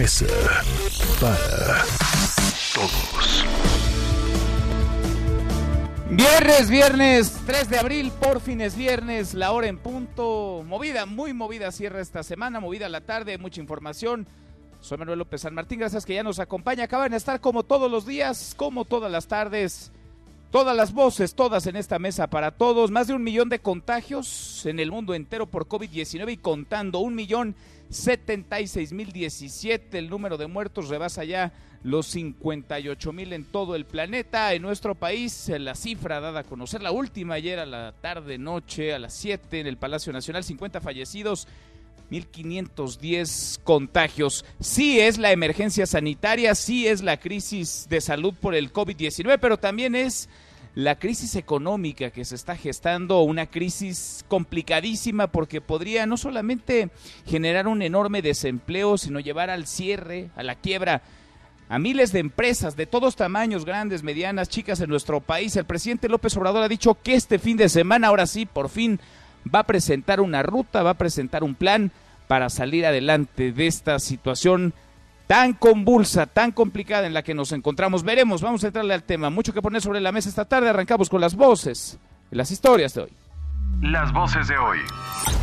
Mesa para Todos. Viernes, viernes 3 de abril, por fin es viernes, la hora en punto. Movida, muy movida cierra esta semana, movida la tarde, mucha información. Soy Manuel López San Martín, gracias que ya nos acompaña. Acaban de estar como todos los días, como todas las tardes. Todas las voces, todas en esta mesa para todos. Más de un millón de contagios en el mundo entero por COVID-19 y contando. Un millón setenta y seis mil diecisiete. El número de muertos rebasa ya los 58 mil en todo el planeta. En nuestro país, la cifra dada a conocer, la última ayer a la tarde, noche, a las 7 en el Palacio Nacional, 50 fallecidos. 1.510 contagios. Sí es la emergencia sanitaria, sí es la crisis de salud por el COVID-19, pero también es la crisis económica que se está gestando, una crisis complicadísima porque podría no solamente generar un enorme desempleo, sino llevar al cierre, a la quiebra a miles de empresas de todos tamaños, grandes, medianas, chicas en nuestro país. El presidente López Obrador ha dicho que este fin de semana, ahora sí, por fin, va a presentar una ruta, va a presentar un plan para salir adelante de esta situación tan convulsa, tan complicada en la que nos encontramos. Veremos, vamos a entrarle al tema. Mucho que poner sobre la mesa esta tarde. Arrancamos con las voces y las historias de hoy. Las voces de hoy.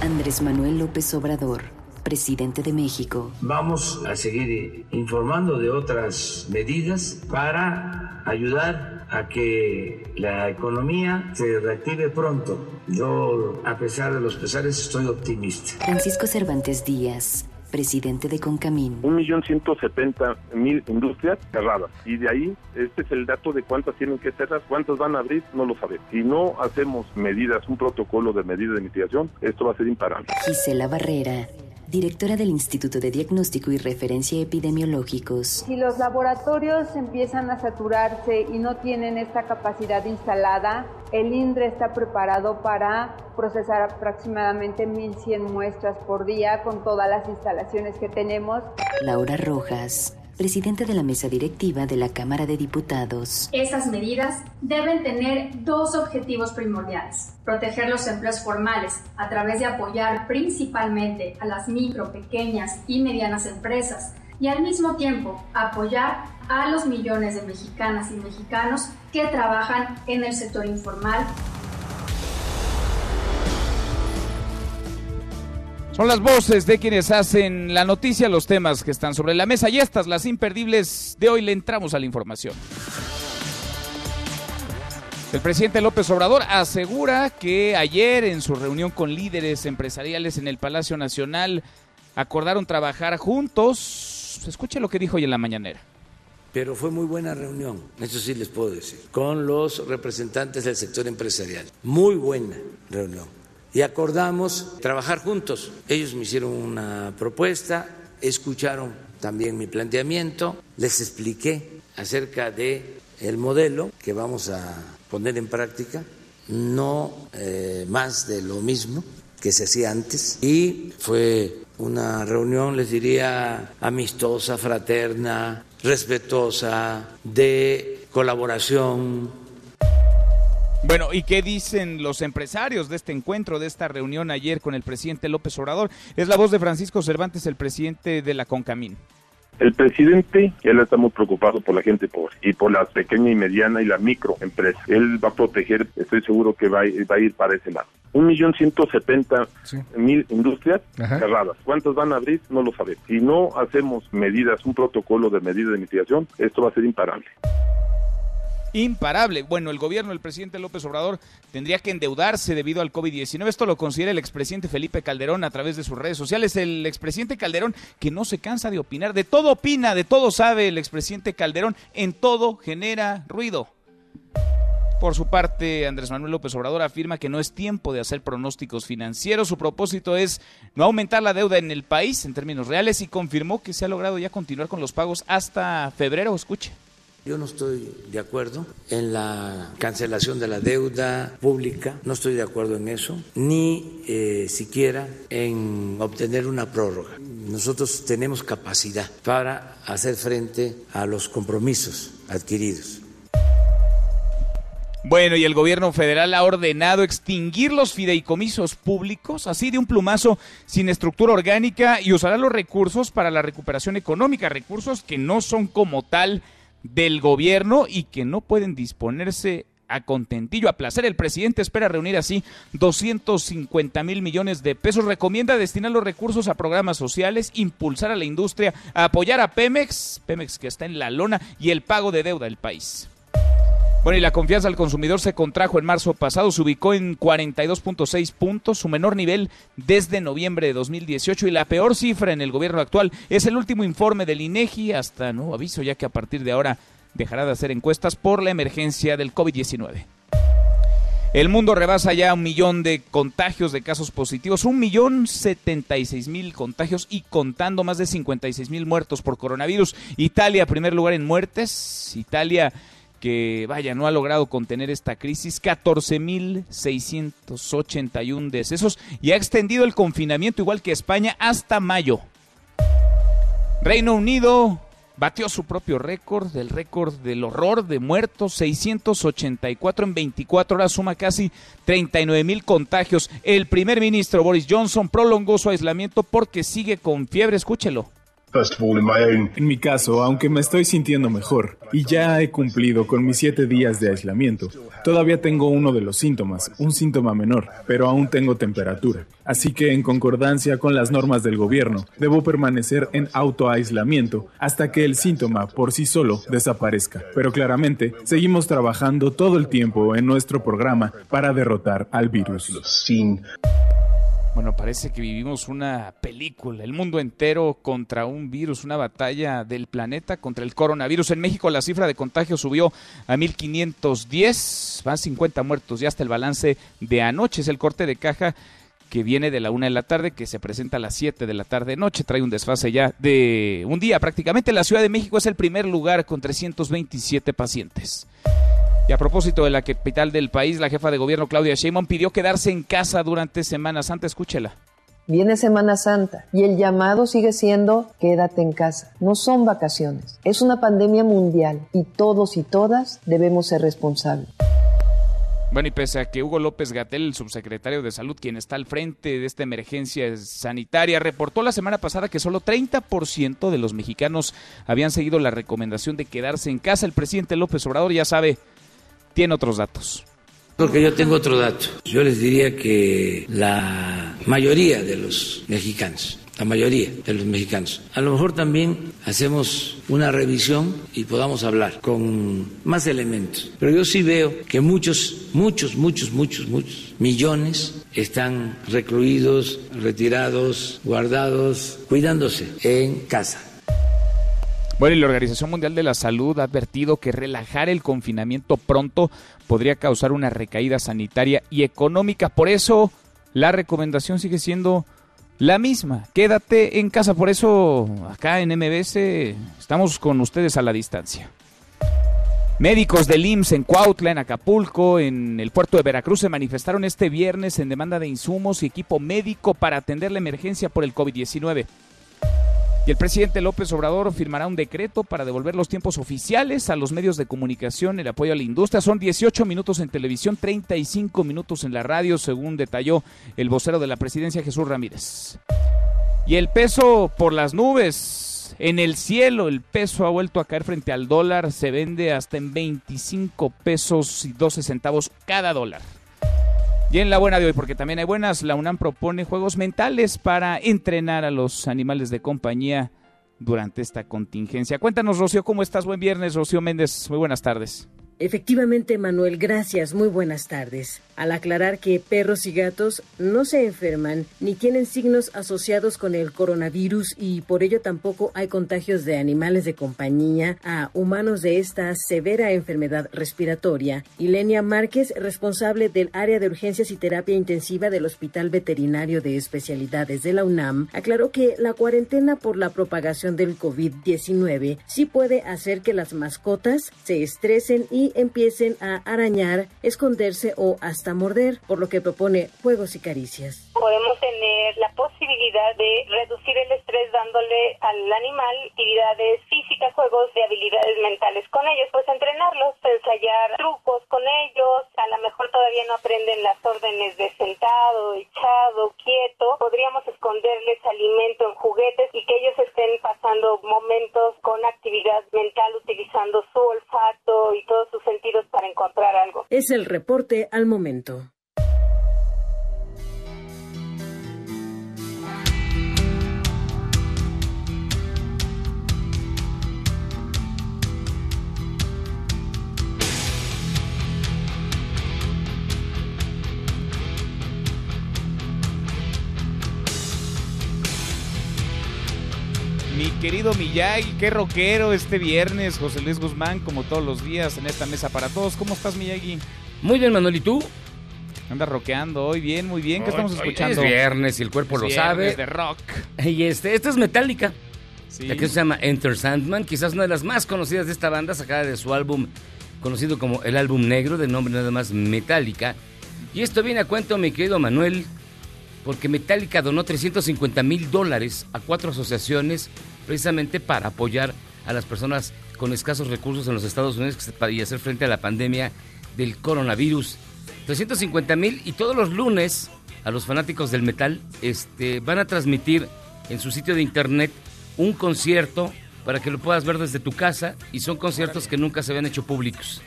Andrés Manuel López Obrador, presidente de México. Vamos a seguir informando de otras medidas para ayudar a que la economía se reactive pronto. Yo, a pesar de los pesares, estoy optimista. Francisco Cervantes Díaz, presidente de Concamín. un millón ciento setenta mil industrias cerradas y de ahí este es el dato de cuántas tienen que cerrar, cuántas van a abrir, no lo sabemos. Si no hacemos medidas, un protocolo de medidas de mitigación, esto va a ser imparable. Gisela Barrera, directora del Instituto de Diagnóstico y Referencia Epidemiológicos. Si los laboratorios empiezan a saturarse y no tienen esta capacidad instalada, el INDRE está preparado para procesar aproximadamente 1.100 muestras por día con todas las instalaciones que tenemos. Laura Rojas, presidente de la mesa directiva de la Cámara de Diputados. Esas medidas deben tener dos objetivos primordiales. Proteger los empleos formales a través de apoyar principalmente a las micro, pequeñas y medianas empresas y al mismo tiempo apoyar a los millones de mexicanas y mexicanos que trabajan en el sector informal Son las voces de quienes hacen la noticia, los temas que están sobre la mesa y estas, las imperdibles de hoy, le entramos a la información. El presidente López Obrador asegura que ayer en su reunión con líderes empresariales en el Palacio Nacional acordaron trabajar juntos. Escuche lo que dijo hoy en la mañanera. Pero fue muy buena reunión, eso sí les puedo decir, con los representantes del sector empresarial. Muy buena reunión. Y acordamos trabajar juntos. Ellos me hicieron una propuesta, escucharon también mi planteamiento, les expliqué acerca de el modelo que vamos a poner en práctica, no eh, más de lo mismo que se hacía antes. Y fue una reunión, les diría, amistosa, fraterna, respetuosa, de colaboración. Bueno, ¿y qué dicen los empresarios de este encuentro, de esta reunión ayer con el presidente López Obrador? Es la voz de Francisco Cervantes, el presidente de la Concamín. El presidente, él está muy preocupado por la gente pobre y por la pequeña y mediana y la microempresa. Él va a proteger, estoy seguro que va, a- va a ir para ese lado. Un millón ciento setenta mil industrias cerradas. ¿Cuántas van a abrir? No lo sabemos. Si no hacemos medidas, un protocolo de medidas de mitigación, esto va a ser imparable. Imparable. Bueno, el gobierno del presidente López Obrador tendría que endeudarse debido al COVID-19. Esto lo considera el expresidente Felipe Calderón a través de sus redes sociales. El expresidente Calderón que no se cansa de opinar, de todo opina, de todo sabe el expresidente Calderón, en todo genera ruido. Por su parte, Andrés Manuel López Obrador afirma que no es tiempo de hacer pronósticos financieros. Su propósito es no aumentar la deuda en el país en términos reales y confirmó que se ha logrado ya continuar con los pagos hasta febrero. Escuche. Yo no estoy de acuerdo en la cancelación de la deuda pública, no estoy de acuerdo en eso, ni eh, siquiera en obtener una prórroga. Nosotros tenemos capacidad para hacer frente a los compromisos adquiridos. Bueno, y el gobierno federal ha ordenado extinguir los fideicomisos públicos, así de un plumazo, sin estructura orgánica, y usará los recursos para la recuperación económica, recursos que no son como tal del gobierno y que no pueden disponerse a contentillo, a placer. El presidente espera reunir así 250 mil millones de pesos. Recomienda destinar los recursos a programas sociales, impulsar a la industria, apoyar a Pemex, Pemex que está en la lona, y el pago de deuda del país. Bueno, y la confianza del consumidor se contrajo en marzo pasado, se ubicó en 42.6 puntos, su menor nivel desde noviembre de 2018 y la peor cifra en el gobierno actual es el último informe del INEGI hasta nuevo aviso, ya que a partir de ahora dejará de hacer encuestas por la emergencia del COVID-19. El mundo rebasa ya un millón de contagios de casos positivos, un millón setenta y seis mil contagios y contando más de 56 mil muertos por coronavirus. Italia, primer lugar en muertes. Italia que, vaya, no ha logrado contener esta crisis, 14.681 decesos y ha extendido el confinamiento igual que España hasta mayo. Reino Unido batió su propio récord, el récord del horror de muertos, 684 en 24 horas, suma casi 39 mil contagios. El primer ministro Boris Johnson prolongó su aislamiento porque sigue con fiebre, escúchelo. En mi caso, aunque me estoy sintiendo mejor y ya he cumplido con mis siete días de aislamiento, todavía tengo uno de los síntomas, un síntoma menor, pero aún tengo temperatura. Así que, en concordancia con las normas del gobierno, debo permanecer en autoaislamiento hasta que el síntoma por sí solo desaparezca. Pero claramente, seguimos trabajando todo el tiempo en nuestro programa para derrotar al virus. Bueno, parece que vivimos una película, el mundo entero contra un virus, una batalla del planeta contra el coronavirus. En México la cifra de contagios subió a 1510, van 50 muertos, ya hasta el balance de anoche, es el corte de caja que viene de la una de la tarde, que se presenta a las 7 de la tarde noche, trae un desfase ya de un día prácticamente. La Ciudad de México es el primer lugar con 327 pacientes. Y a propósito de la capital del país, la jefa de gobierno Claudia Sheinbaum pidió quedarse en casa durante Semana Santa. Escúchela. Viene Semana Santa y el llamado sigue siendo quédate en casa. No son vacaciones, es una pandemia mundial y todos y todas debemos ser responsables. Bueno, y pese a que Hugo López Gatel, el subsecretario de Salud, quien está al frente de esta emergencia sanitaria, reportó la semana pasada que solo 30% de los mexicanos habían seguido la recomendación de quedarse en casa, el presidente López Obrador ya sabe tiene otros datos. Porque yo tengo otro dato. Yo les diría que la mayoría de los mexicanos, la mayoría de los mexicanos, a lo mejor también hacemos una revisión y podamos hablar con más elementos. Pero yo sí veo que muchos, muchos, muchos, muchos, muchos millones están recluidos, retirados, guardados, cuidándose en casa. Bueno, y la Organización Mundial de la Salud ha advertido que relajar el confinamiento pronto podría causar una recaída sanitaria y económica. Por eso, la recomendación sigue siendo la misma. Quédate en casa. Por eso, acá en MBS estamos con ustedes a la distancia. Médicos del IMSS en Cuautla, en Acapulco, en el puerto de Veracruz se manifestaron este viernes en demanda de insumos y equipo médico para atender la emergencia por el COVID-19. Y el presidente López Obrador firmará un decreto para devolver los tiempos oficiales a los medios de comunicación, el apoyo a la industria. Son 18 minutos en televisión, 35 minutos en la radio, según detalló el vocero de la presidencia Jesús Ramírez. Y el peso por las nubes. En el cielo el peso ha vuelto a caer frente al dólar, se vende hasta en 25 pesos y 12 centavos cada dólar. Y en la buena de hoy, porque también hay buenas, la UNAM propone juegos mentales para entrenar a los animales de compañía durante esta contingencia. Cuéntanos, Rocío, ¿cómo estás? Buen viernes, Rocío Méndez. Muy buenas tardes. Efectivamente, Manuel, gracias. Muy buenas tardes. Al aclarar que perros y gatos no se enferman ni tienen signos asociados con el coronavirus y por ello tampoco hay contagios de animales de compañía a humanos de esta severa enfermedad respiratoria, Ilenia Márquez, responsable del área de urgencias y terapia intensiva del Hospital Veterinario de Especialidades de la UNAM, aclaró que la cuarentena por la propagación del COVID-19 sí puede hacer que las mascotas se estresen y empiecen a arañar, esconderse o hasta morder, por lo que propone juegos y caricias. Podemos tener la posibilidad de reducir el estrés dándole al animal actividades físicas, juegos de habilidades mentales con ellos, pues entrenarlos, ensayar trucos con ellos, a lo mejor todavía no aprenden las órdenes de sentado, echado, quieto, podríamos esconderles alimento en juguetes y que ellos estén pasando momentos con actividad mental utilizando su olfato y todos Es el reporte al momento. Mi querido Miyagi, qué rockero este viernes, José Luis Guzmán, como todos los días en esta mesa para todos. ¿Cómo estás, Miyagi? Muy bien, Manuel, ¿y tú? Anda rockeando hoy, bien, muy bien. ¿Qué estamos escuchando? Es viernes y el cuerpo Es lo sabe. de rock. Y este, esta es Metallica. Sí. La que se llama Enter Sandman, quizás una de las más conocidas de esta banda, sacada de su álbum conocido como el álbum negro, de nombre nada más Metallica. Y esto viene a cuento, mi querido Manuel, porque Metallica donó 350 mil dólares a cuatro asociaciones precisamente para apoyar a las personas con escasos recursos en los Estados Unidos y hacer frente a la pandemia del coronavirus. 350 mil y todos los lunes a los fanáticos del metal este, van a transmitir en su sitio de internet un concierto para que lo puedas ver desde tu casa y son conciertos que nunca se habían hecho públicos.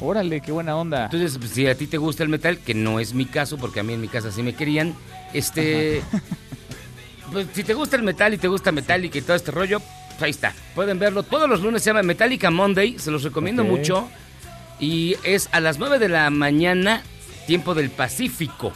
Órale, qué buena onda. Entonces, pues, si a ti te gusta el metal, que no es mi caso, porque a mí en mi casa sí me querían, este... pues, si te gusta el metal y te gusta Metallica y todo este rollo, pues ahí está. Pueden verlo todos los lunes, se llama Metallica Monday, se los recomiendo mucho. Y es a las 9 de la mañana, tiempo del Pacífico.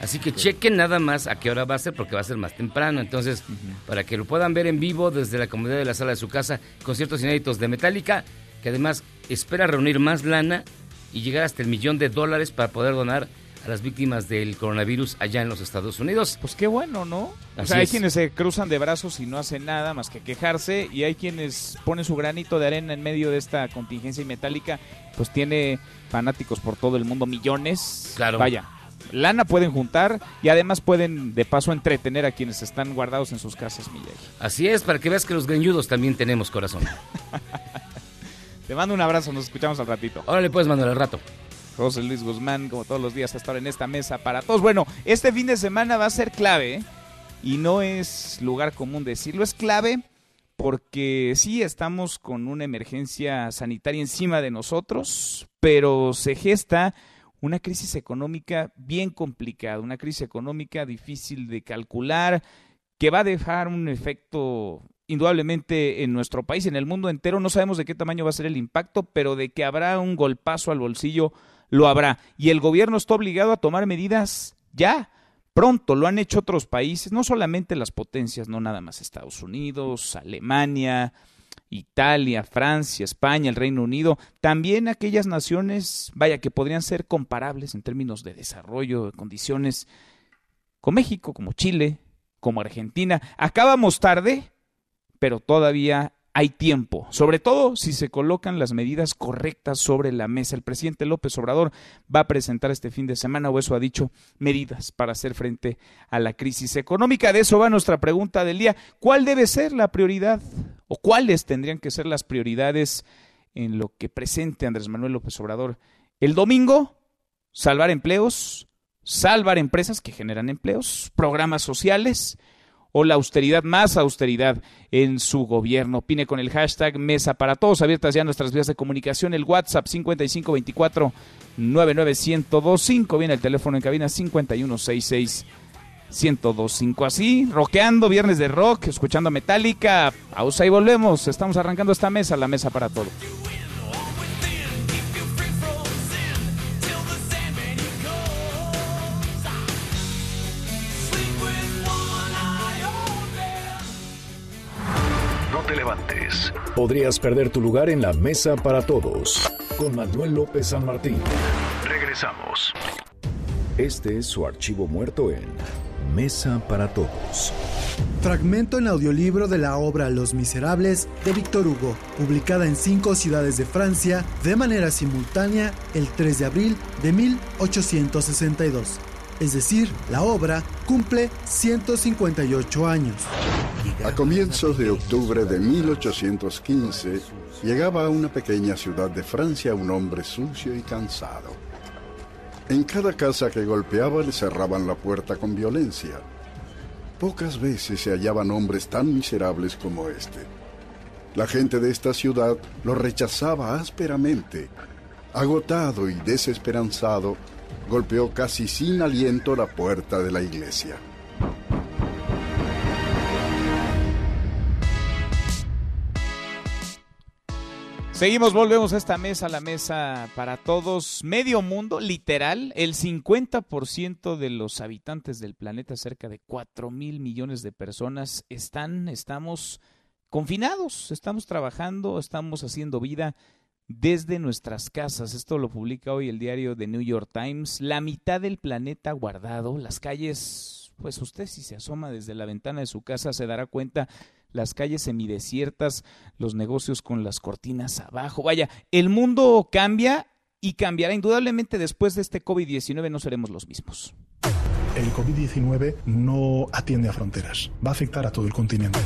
Así que chequen nada más a qué hora va a ser, porque va a ser más temprano. Entonces, para que lo puedan ver en vivo desde la comodidad de la sala de su casa, conciertos inéditos de Metallica, que además espera reunir más lana y llegar hasta el millón de dólares para poder donar a las víctimas del coronavirus allá en los Estados Unidos. Pues qué bueno, ¿no? O sea, hay es. quienes se cruzan de brazos y no hacen nada más que quejarse y hay quienes ponen su granito de arena en medio de esta contingencia y metálica, pues tiene fanáticos por todo el mundo, millones. Claro. Vaya, lana pueden juntar y además pueden de paso entretener a quienes están guardados en sus casas. Así es, para que veas que los greñudos también tenemos corazón. Te mando un abrazo, nos escuchamos al ratito. Órale pues, Manuel, al rato. José Luis Guzmán, como todos los días, a estar en esta mesa para todos. Bueno, este fin de semana va a ser clave ¿eh? y no es lugar común decirlo, es clave porque sí estamos con una emergencia sanitaria encima de nosotros, pero se gesta una crisis económica bien complicada, una crisis económica difícil de calcular, que va a dejar un efecto indudablemente en nuestro país, en el mundo entero. No sabemos de qué tamaño va a ser el impacto, pero de que habrá un golpazo al bolsillo, lo habrá. Y el gobierno está obligado a tomar medidas ya. Pronto lo han hecho otros países, no solamente las potencias, no nada más Estados Unidos, Alemania, Italia, Francia, España, el Reino Unido, también aquellas naciones, vaya, que podrían ser comparables en términos de desarrollo, de condiciones, con México, como Chile, como Argentina. Acabamos tarde, pero todavía hay tiempo, sobre todo si se colocan las medidas correctas sobre la mesa. El presidente López Obrador va a presentar este fin de semana, o eso ha dicho, medidas para hacer frente a la crisis económica. De eso va nuestra pregunta del día. ¿Cuál debe ser la prioridad o cuáles tendrían que ser las prioridades en lo que presente Andrés Manuel López Obrador el domingo? Salvar empleos, salvar empresas que generan empleos, programas sociales o la austeridad, más austeridad en su gobierno. Opine con el hashtag Mesa para Todos, abiertas ya nuestras vías de comunicación, el WhatsApp 5524 99125, viene el teléfono en cabina 5166 1025. Así, rockeando, viernes de rock, escuchando Metallica. Pausa y volvemos. Estamos arrancando esta mesa, la mesa para todos. Relevantes. Podrías perder tu lugar en la mesa para todos. Con Manuel López San Martín. Regresamos. Este es su archivo muerto en Mesa para Todos. Fragmento en audiolibro de la obra Los Miserables de Víctor Hugo, publicada en cinco ciudades de Francia de manera simultánea el 3 de abril de 1862. Es decir, la obra cumple 158 años. A comienzos de octubre de 1815, llegaba a una pequeña ciudad de Francia un hombre sucio y cansado. En cada casa que golpeaba le cerraban la puerta con violencia. Pocas veces se hallaban hombres tan miserables como este. La gente de esta ciudad lo rechazaba ásperamente. Agotado y desesperanzado, golpeó casi sin aliento la puerta de la iglesia. Seguimos, volvemos a esta mesa, la mesa para todos. Medio mundo, literal, el 50% de los habitantes del planeta, cerca de 4 mil millones de personas, están, estamos confinados, estamos trabajando, estamos haciendo vida desde nuestras casas. Esto lo publica hoy el diario The New York Times. La mitad del planeta guardado, las calles, pues usted si se asoma desde la ventana de su casa se dará cuenta las calles semidesiertas, los negocios con las cortinas abajo. Vaya, el mundo cambia y cambiará indudablemente después de este COVID-19, no seremos los mismos. El COVID-19 no atiende a fronteras, va a afectar a todo el continente.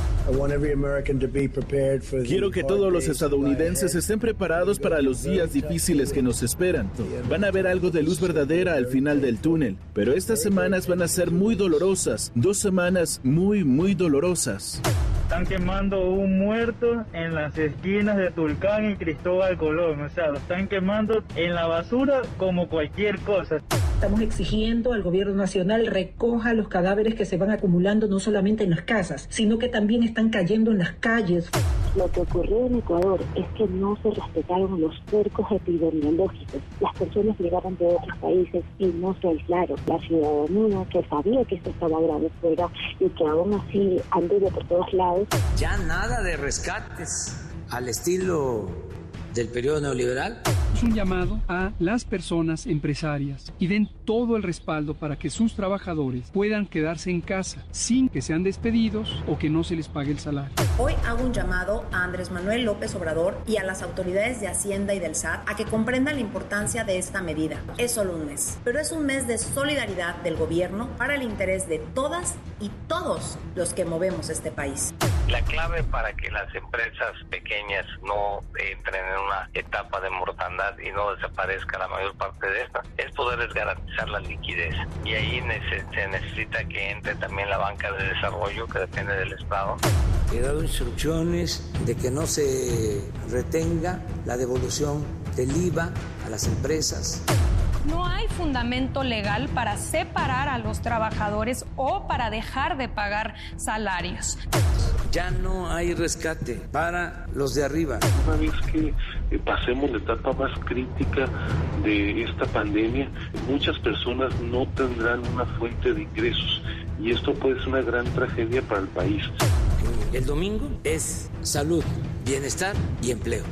Quiero que todos los estadounidenses estén preparados para los días difíciles que nos esperan. Van a ver algo de luz verdadera al final del túnel, pero estas semanas van a ser muy dolorosas, dos semanas muy, muy dolorosas. Están quemando un muerto en las esquinas de Tulcán y Cristóbal Colón. O sea, lo están quemando en la basura como cualquier cosa. Estamos exigiendo al gobierno nacional recoja los cadáveres que se van acumulando no solamente en las casas, sino que también están cayendo en las calles. Lo que ocurrió en Ecuador es que no se respetaron los cercos epidemiológicos. Las personas llegaron de otros países y no se aislaron. La ciudadanía que sabía que esto estaba grave fuera y que aún así anduvo por todos lados. Ya nada de rescates al estilo del periodo neoliberal. Un llamado a las personas empresarias y den todo el respaldo para que sus trabajadores puedan quedarse en casa sin que sean despedidos o que no se les pague el salario. Hoy hago un llamado a Andrés Manuel López Obrador y a las autoridades de Hacienda y del SAT a que comprendan la importancia de esta medida. Es solo un mes, pero es un mes de solidaridad del gobierno para el interés de todas y todos los que movemos este país. La clave para que las empresas pequeñas no entren en una etapa de mortandad y no desaparezca la mayor parte de esta es poderles garantizar la liquidez. Y ahí se necesita que entre también la banca de desarrollo que depende del Estado. He dado instrucciones de que no se retenga la devolución del IVA a las empresas. No hay fundamento legal para separar a los trabajadores o para dejar de pagar salarios. Ya no hay rescate para los de arriba. Una vez que eh, pasemos la etapa más crítica de esta pandemia, muchas personas no tendrán una fuente de ingresos y esto puede ser una gran tragedia para el país. El domingo es salud, bienestar y empleo.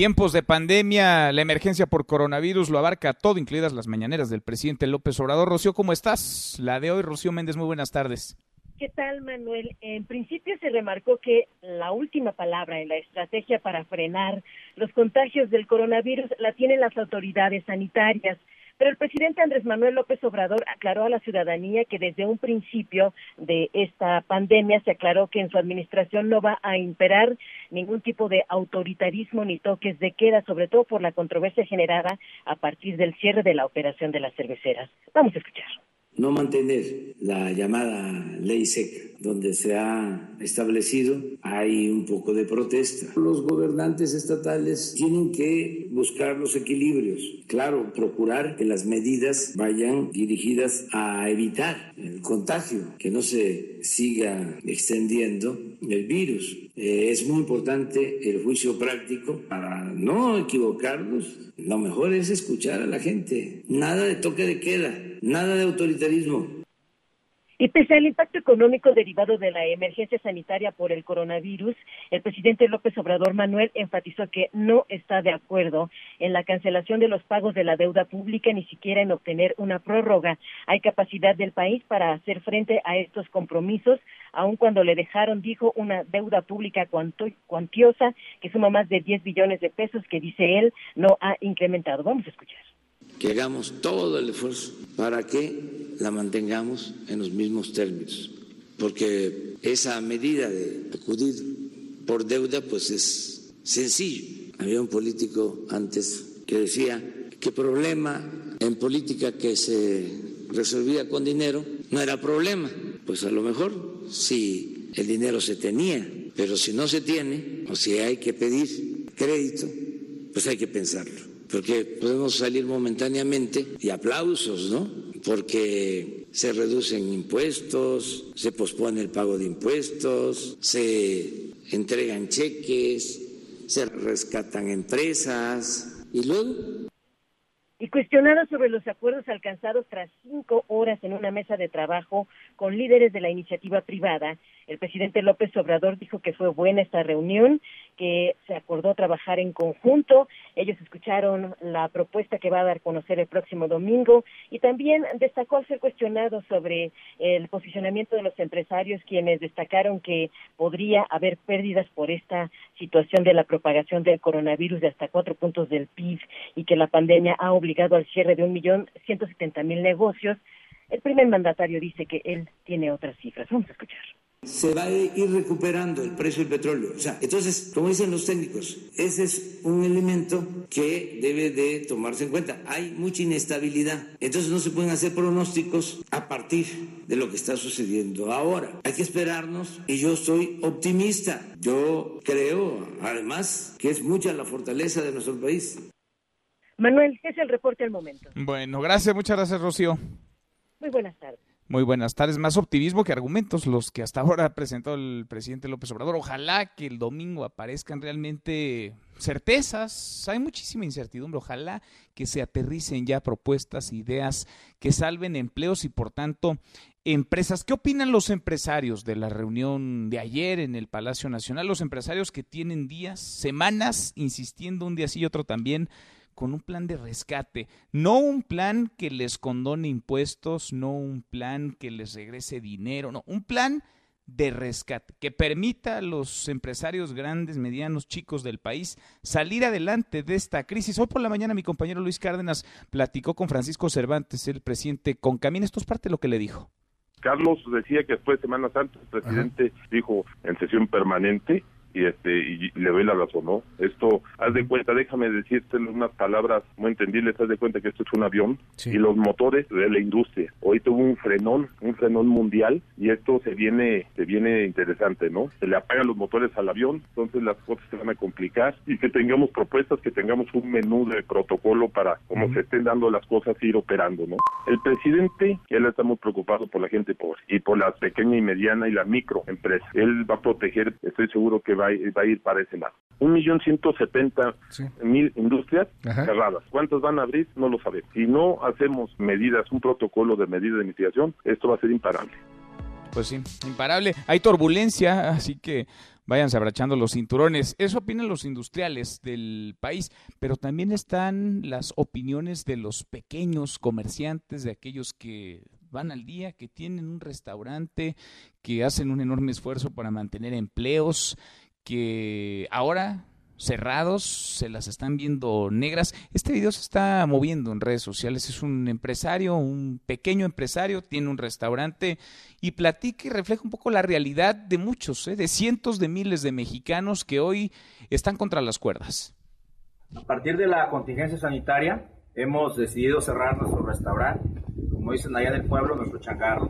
Tiempos de pandemia, la emergencia por coronavirus lo abarca todo, incluidas las mañaneras del presidente López Obrador. Rocío, ¿cómo estás? La de hoy, Rocío Méndez, muy buenas tardes. ¿Qué tal, Manuel? En principio se remarcó que la última palabra en la estrategia para frenar los contagios del coronavirus la tienen las autoridades sanitarias. Pero el presidente Andrés Manuel López Obrador aclaró a la ciudadanía que desde un principio de esta pandemia se aclaró que en su administración no va a imperar ningún tipo de autoritarismo ni toques de queda, sobre todo por la controversia generada a partir del cierre de la operación de las cerveceras. Vamos a escuchar no mantener la llamada ley seca, donde se ha establecido, hay un poco de protesta. Los gobernantes estatales tienen que buscar los equilibrios, claro, procurar que las medidas vayan dirigidas a evitar el contagio, que no se siga extendiendo el virus. Eh, es muy importante el juicio práctico para no equivocarnos. Lo mejor es escuchar a la gente. Nada de toque de queda, nada de autoritarismo. Y pese al impacto económico derivado de la emergencia sanitaria por el coronavirus, el presidente López Obrador Manuel enfatizó que no está de acuerdo en la cancelación de los pagos de la deuda pública, ni siquiera en obtener una prórroga. Hay capacidad del país para hacer frente a estos compromisos, aun cuando le dejaron, dijo, una deuda pública cuantiosa que suma más de 10 billones de pesos que, dice él, no ha incrementado. Vamos a escuchar que hagamos todo el esfuerzo para que la mantengamos en los mismos términos, porque esa medida de acudir por deuda pues es sencillo. Había un político antes que decía que problema en política que se resolvía con dinero no era problema. Pues a lo mejor si el dinero se tenía, pero si no se tiene o si hay que pedir crédito, pues hay que pensarlo porque podemos salir momentáneamente y aplausos, ¿no? Porque se reducen impuestos, se pospone el pago de impuestos, se entregan cheques, se rescatan empresas y luego y cuestionado sobre los acuerdos alcanzados tras cinco horas en una mesa de trabajo con líderes de la iniciativa privada, el presidente López Obrador dijo que fue buena esta reunión, que se acordó trabajar en conjunto. Ellos escucharon la propuesta que va a dar a conocer el próximo domingo y también destacó al ser cuestionado sobre el posicionamiento de los empresarios, quienes destacaron que podría haber pérdidas por esta situación de la propagación del coronavirus de hasta cuatro puntos del PIB y que la pandemia ha obligado al cierre de un millón ciento setenta mil negocios. El primer mandatario dice que él tiene otras cifras. Vamos a escuchar se va a ir recuperando el precio del petróleo. O sea, entonces, como dicen los técnicos, ese es un elemento que debe de tomarse en cuenta. Hay mucha inestabilidad, entonces no se pueden hacer pronósticos a partir de lo que está sucediendo ahora. Hay que esperarnos y yo soy optimista. Yo creo, además, que es mucha la fortaleza de nuestro país. Manuel, es el reporte al momento. Bueno, gracias, muchas gracias, Rocío. Muy buenas tardes. Muy buenas tardes. Más optimismo que argumentos los que hasta ahora ha presentado el presidente López Obrador. Ojalá que el domingo aparezcan realmente certezas. Hay muchísima incertidumbre. Ojalá que se aterricen ya propuestas, ideas que salven empleos y por tanto empresas. ¿Qué opinan los empresarios de la reunión de ayer en el Palacio Nacional? Los empresarios que tienen días, semanas insistiendo un día sí y otro también con un plan de rescate, no un plan que les condone impuestos, no un plan que les regrese dinero, no, un plan de rescate que permita a los empresarios grandes, medianos, chicos del país salir adelante de esta crisis. Hoy por la mañana mi compañero Luis Cárdenas platicó con Francisco Cervantes, el presidente con Camín. Esto es parte de lo que le dijo. Carlos decía que después de Semana Santa el presidente dijo en sesión permanente y este y le doy la razón, ¿no? Esto, haz de cuenta, déjame decirte unas palabras muy entendibles, haz de cuenta que esto es un avión y los motores de la industria. Hoy tuvo un frenón, un frenón mundial y esto se viene se viene interesante, ¿no? Se le apagan los motores al avión, entonces las cosas se van a complicar y que tengamos propuestas, que tengamos un menú de protocolo para como se estén dando las cosas ir operando, ¿no? El presidente, él está muy preocupado por la gente pobre y por la pequeña y mediana y la microempresa. Él va a proteger, estoy seguro que va, a ir para ese lado. Un millón ciento setenta mil industrias cerradas. ¿Cuántas van a abrir? No lo sabemos. Si no hacemos medidas, un protocolo de medida de mitigación, esto va a ser imparable. Pues sí, imparable. Hay turbulencia, así que váyanse abrachando los cinturones. Eso opinan los industriales del país, pero también están las opiniones de los pequeños comerciantes, de aquellos que van al día, que tienen un restaurante, que hacen un enorme esfuerzo para mantener empleos, que ahora cerrados, se las están viendo negras. Este video se está moviendo en redes sociales. Es un empresario, un pequeño empresario, tiene un restaurante y platica y refleja un poco la realidad de muchos, ¿eh? de cientos de miles de mexicanos que hoy están contra las cuerdas. A partir de la contingencia sanitaria, hemos decidido cerrar nuestro restaurante, como dicen allá en el pueblo, nuestro changarro.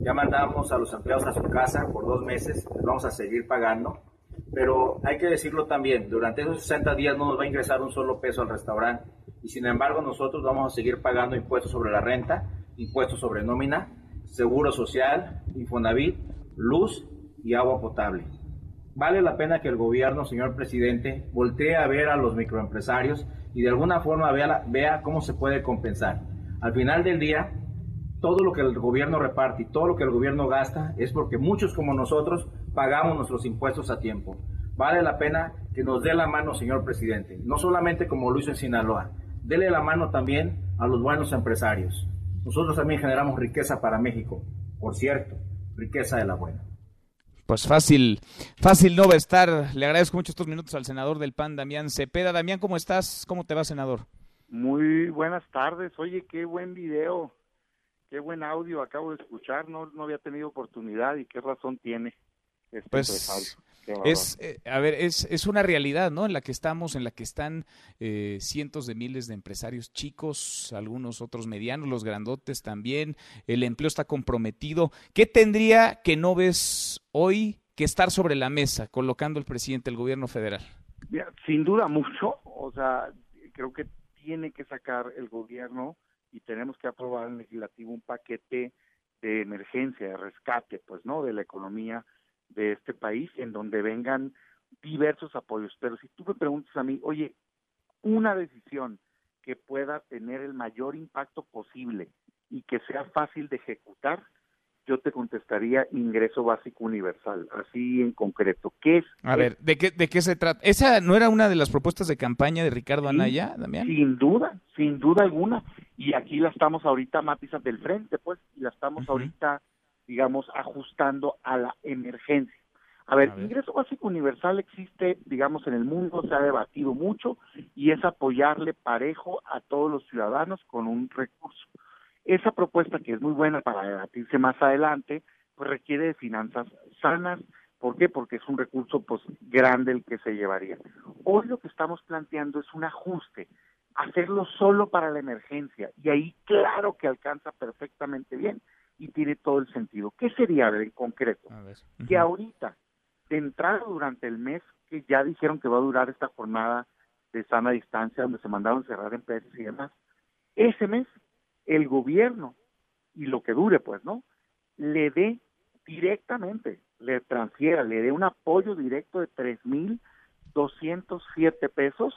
Ya mandamos a los empleados a su casa por dos meses, les vamos a seguir pagando pero hay que decirlo también, durante esos 60 días no nos va a ingresar un solo peso al restaurante y sin embargo nosotros vamos a seguir pagando impuestos sobre la renta, impuestos sobre nómina, seguro social, Infonavit, luz y agua potable. Vale la pena que el gobierno, señor presidente, voltee a ver a los microempresarios y de alguna forma vea, vea cómo se puede compensar. Al final del día, todo lo que el gobierno reparte y todo lo que el gobierno gasta es porque muchos como nosotros pagamos nuestros impuestos a tiempo. Vale la pena que nos dé la mano, señor presidente, no solamente como lo hizo en Sinaloa, dele la mano también a los buenos empresarios. Nosotros también generamos riqueza para México, por cierto, riqueza de la buena. Pues fácil, fácil no va a estar. Le agradezco mucho estos minutos al senador del PAN, Damián Cepeda. Damián, ¿cómo estás? ¿Cómo te va, senador? Muy buenas tardes. Oye, qué buen video, qué buen audio acabo de escuchar. No, no había tenido oportunidad y qué razón tiene este pues, Es, eh, a ver, es, es una realidad, ¿no? En la que estamos, en la que están eh, cientos de miles de empresarios chicos, algunos otros medianos, los grandotes también. El empleo está comprometido. ¿Qué tendría que no ves hoy que estar sobre la mesa colocando el presidente del gobierno federal? sin duda mucho. O sea, creo que tiene que sacar el gobierno y tenemos que aprobar en el legislativo un paquete de emergencia, de rescate, pues, ¿no? De la economía de este país en donde vengan diversos apoyos. Pero si tú me preguntas a mí, oye, una decisión que pueda tener el mayor impacto posible y que sea fácil de ejecutar, yo te contestaría ingreso básico universal, así en concreto. ¿Qué es? A ver, ¿de qué, ¿de qué se trata? ¿Esa no era una de las propuestas de campaña de Ricardo Anaya, Damián? Sin duda, sin duda alguna. Y aquí la estamos ahorita, Matizas del frente, pues, y la estamos ahorita digamos, ajustando a la emergencia. A ver, ingreso básico universal existe, digamos, en el mundo, se ha debatido mucho y es apoyarle parejo a todos los ciudadanos con un recurso. Esa propuesta, que es muy buena para debatirse más adelante, pues requiere de finanzas sanas. ¿Por qué? Porque es un recurso pues grande el que se llevaría. Hoy lo que estamos planteando es un ajuste, hacerlo solo para la emergencia y ahí claro que alcanza perfectamente bien y tiene todo el sentido. ¿Qué sería en concreto? Que ahorita, de entrada durante el mes, que ya dijeron que va a durar esta jornada de sana distancia, donde se mandaron cerrar empresas y demás, ese mes el gobierno, y lo que dure, pues, ¿no? Le dé directamente, le transfiera, le dé un apoyo directo de tres mil doscientos siete pesos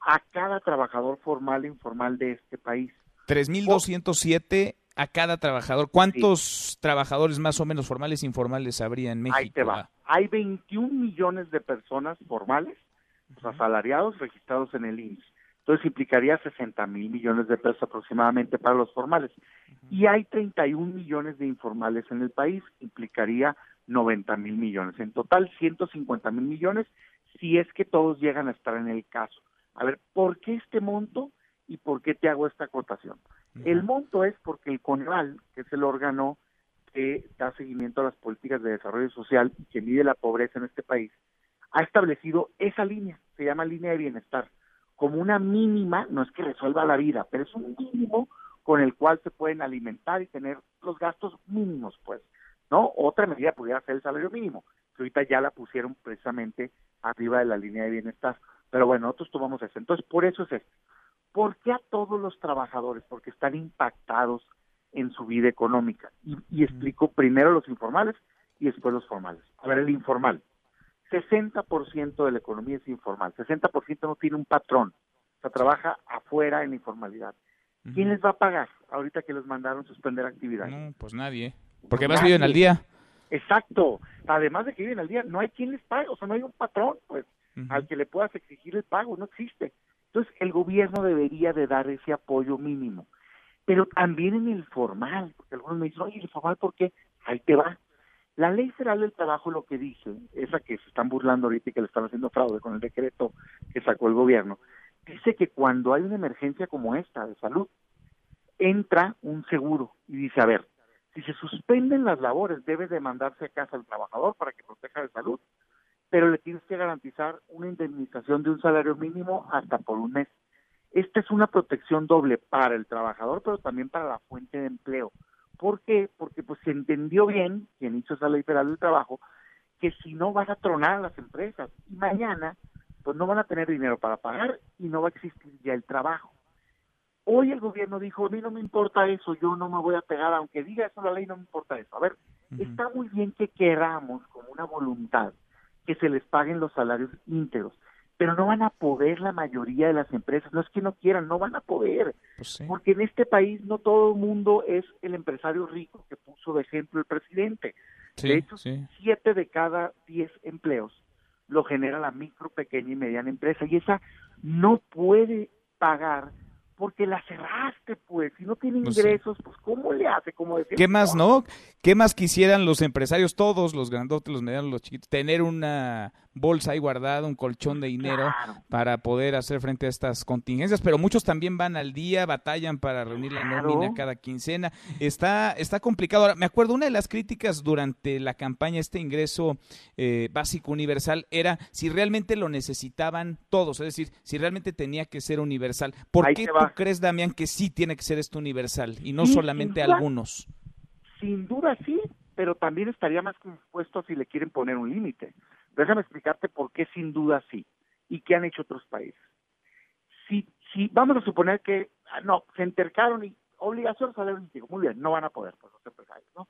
a cada trabajador formal e informal de este país. Tres mil doscientos siete a cada trabajador. ¿Cuántos trabajadores más o menos formales e informales habría en México? Ahí te va. Hay 21 millones de personas formales, asalariados, registrados en el INSS. Entonces implicaría 60 mil millones de pesos aproximadamente para los formales. Y hay 31 millones de informales en el país, implicaría 90 mil millones. En total, 150 mil millones si es que todos llegan a estar en el caso. A ver, ¿por qué este monto y por qué te hago esta acotación? El monto es porque el CONRAL, que es el órgano que da seguimiento a las políticas de desarrollo social y que mide la pobreza en este país, ha establecido esa línea, se llama línea de bienestar, como una mínima, no es que resuelva la vida, pero es un mínimo con el cual se pueden alimentar y tener los gastos mínimos, pues, ¿no? Otra medida podría ser el salario mínimo, que ahorita ya la pusieron precisamente arriba de la línea de bienestar. Pero bueno, nosotros tomamos eso. Entonces, por eso es esto. ¿Por qué a todos los trabajadores? Porque están impactados en su vida económica. Y, explico primero los informales y después los formales. A ver, el informal. 60% de la economía es informal, 60% no tiene un patrón, o sea, trabaja afuera en informalidad. ¿Quién les va a pagar ahorita que les mandaron suspender actividades? No, pues nadie, porque más viven al día. Exacto, además de que viven al día, no hay quien les pague, o sea, no hay un patrón, pues, al que le puedas exigir el pago, no existe. Entonces, el gobierno debería de dar ese apoyo mínimo, pero también en el formal, porque algunos me dicen, oye, el formal, ¿por qué? Ahí te va. La ley federal del trabajo lo que dice, esa que se están burlando ahorita y que le están haciendo fraude con el decreto que sacó el gobierno, dice que cuando hay una emergencia como esta de salud, entra un seguro y dice, a ver, si se suspenden las labores, debe de mandarse a casa al trabajador para que proteja de salud pero le tienes que garantizar una indemnización de un salario mínimo hasta por un mes. Esta es una protección doble para el trabajador, pero también para la fuente de empleo. ¿Por qué? Porque pues se entendió bien, quien hizo esa ley federal del trabajo, que si no van a tronar a las empresas y mañana pues no van a tener dinero para pagar y no va a existir ya el trabajo. Hoy el gobierno dijo, a mí no me importa eso, yo no me voy a pegar, aunque diga eso la ley, no me importa eso. A ver, está muy bien que queramos como una voluntad que se les paguen los salarios íntegros. pero no van a poder la mayoría de las empresas, no es que no quieran, no van a poder, Pues porque en este país no todo el mundo es el empresario rico que puso de ejemplo el presidente. Sí, de hecho, sí. siete de cada diez empleos lo genera la micro, pequeña y mediana empresa y esa no puede pagar porque la cerraste, pues, si no tiene Pues ingresos, pues ¿cómo le hace? Como decía ¿Qué más, no? ¿Qué más quisieran los empresarios, todos, los grandotes, los medianos, los chiquitos, tener una bolsa ahí guardada, un colchón de dinero para poder hacer frente a estas contingencias? Pero muchos también van al día, batallan para reunir la nómina cada quincena. Está, está complicado. Ahora, me acuerdo, una de las críticas durante la campaña, este ingreso eh, básico universal, era si realmente lo necesitaban todos, es decir, si realmente tenía que ser universal. ¿Por Ahí qué tú crees, Damián, que sí tiene que ser esto universal y no Sí, sin solamente duda. algunos? Sin duda sí, pero también estaría más que dispuesto si le quieren poner un límite. Déjame explicarte por qué sin duda sí y qué han hecho otros países. Si, si vamos a suponer que ah, no, se entercaron y obligación de salario mínimo, muy bien, no van a poder pues los empresarios, ¿no?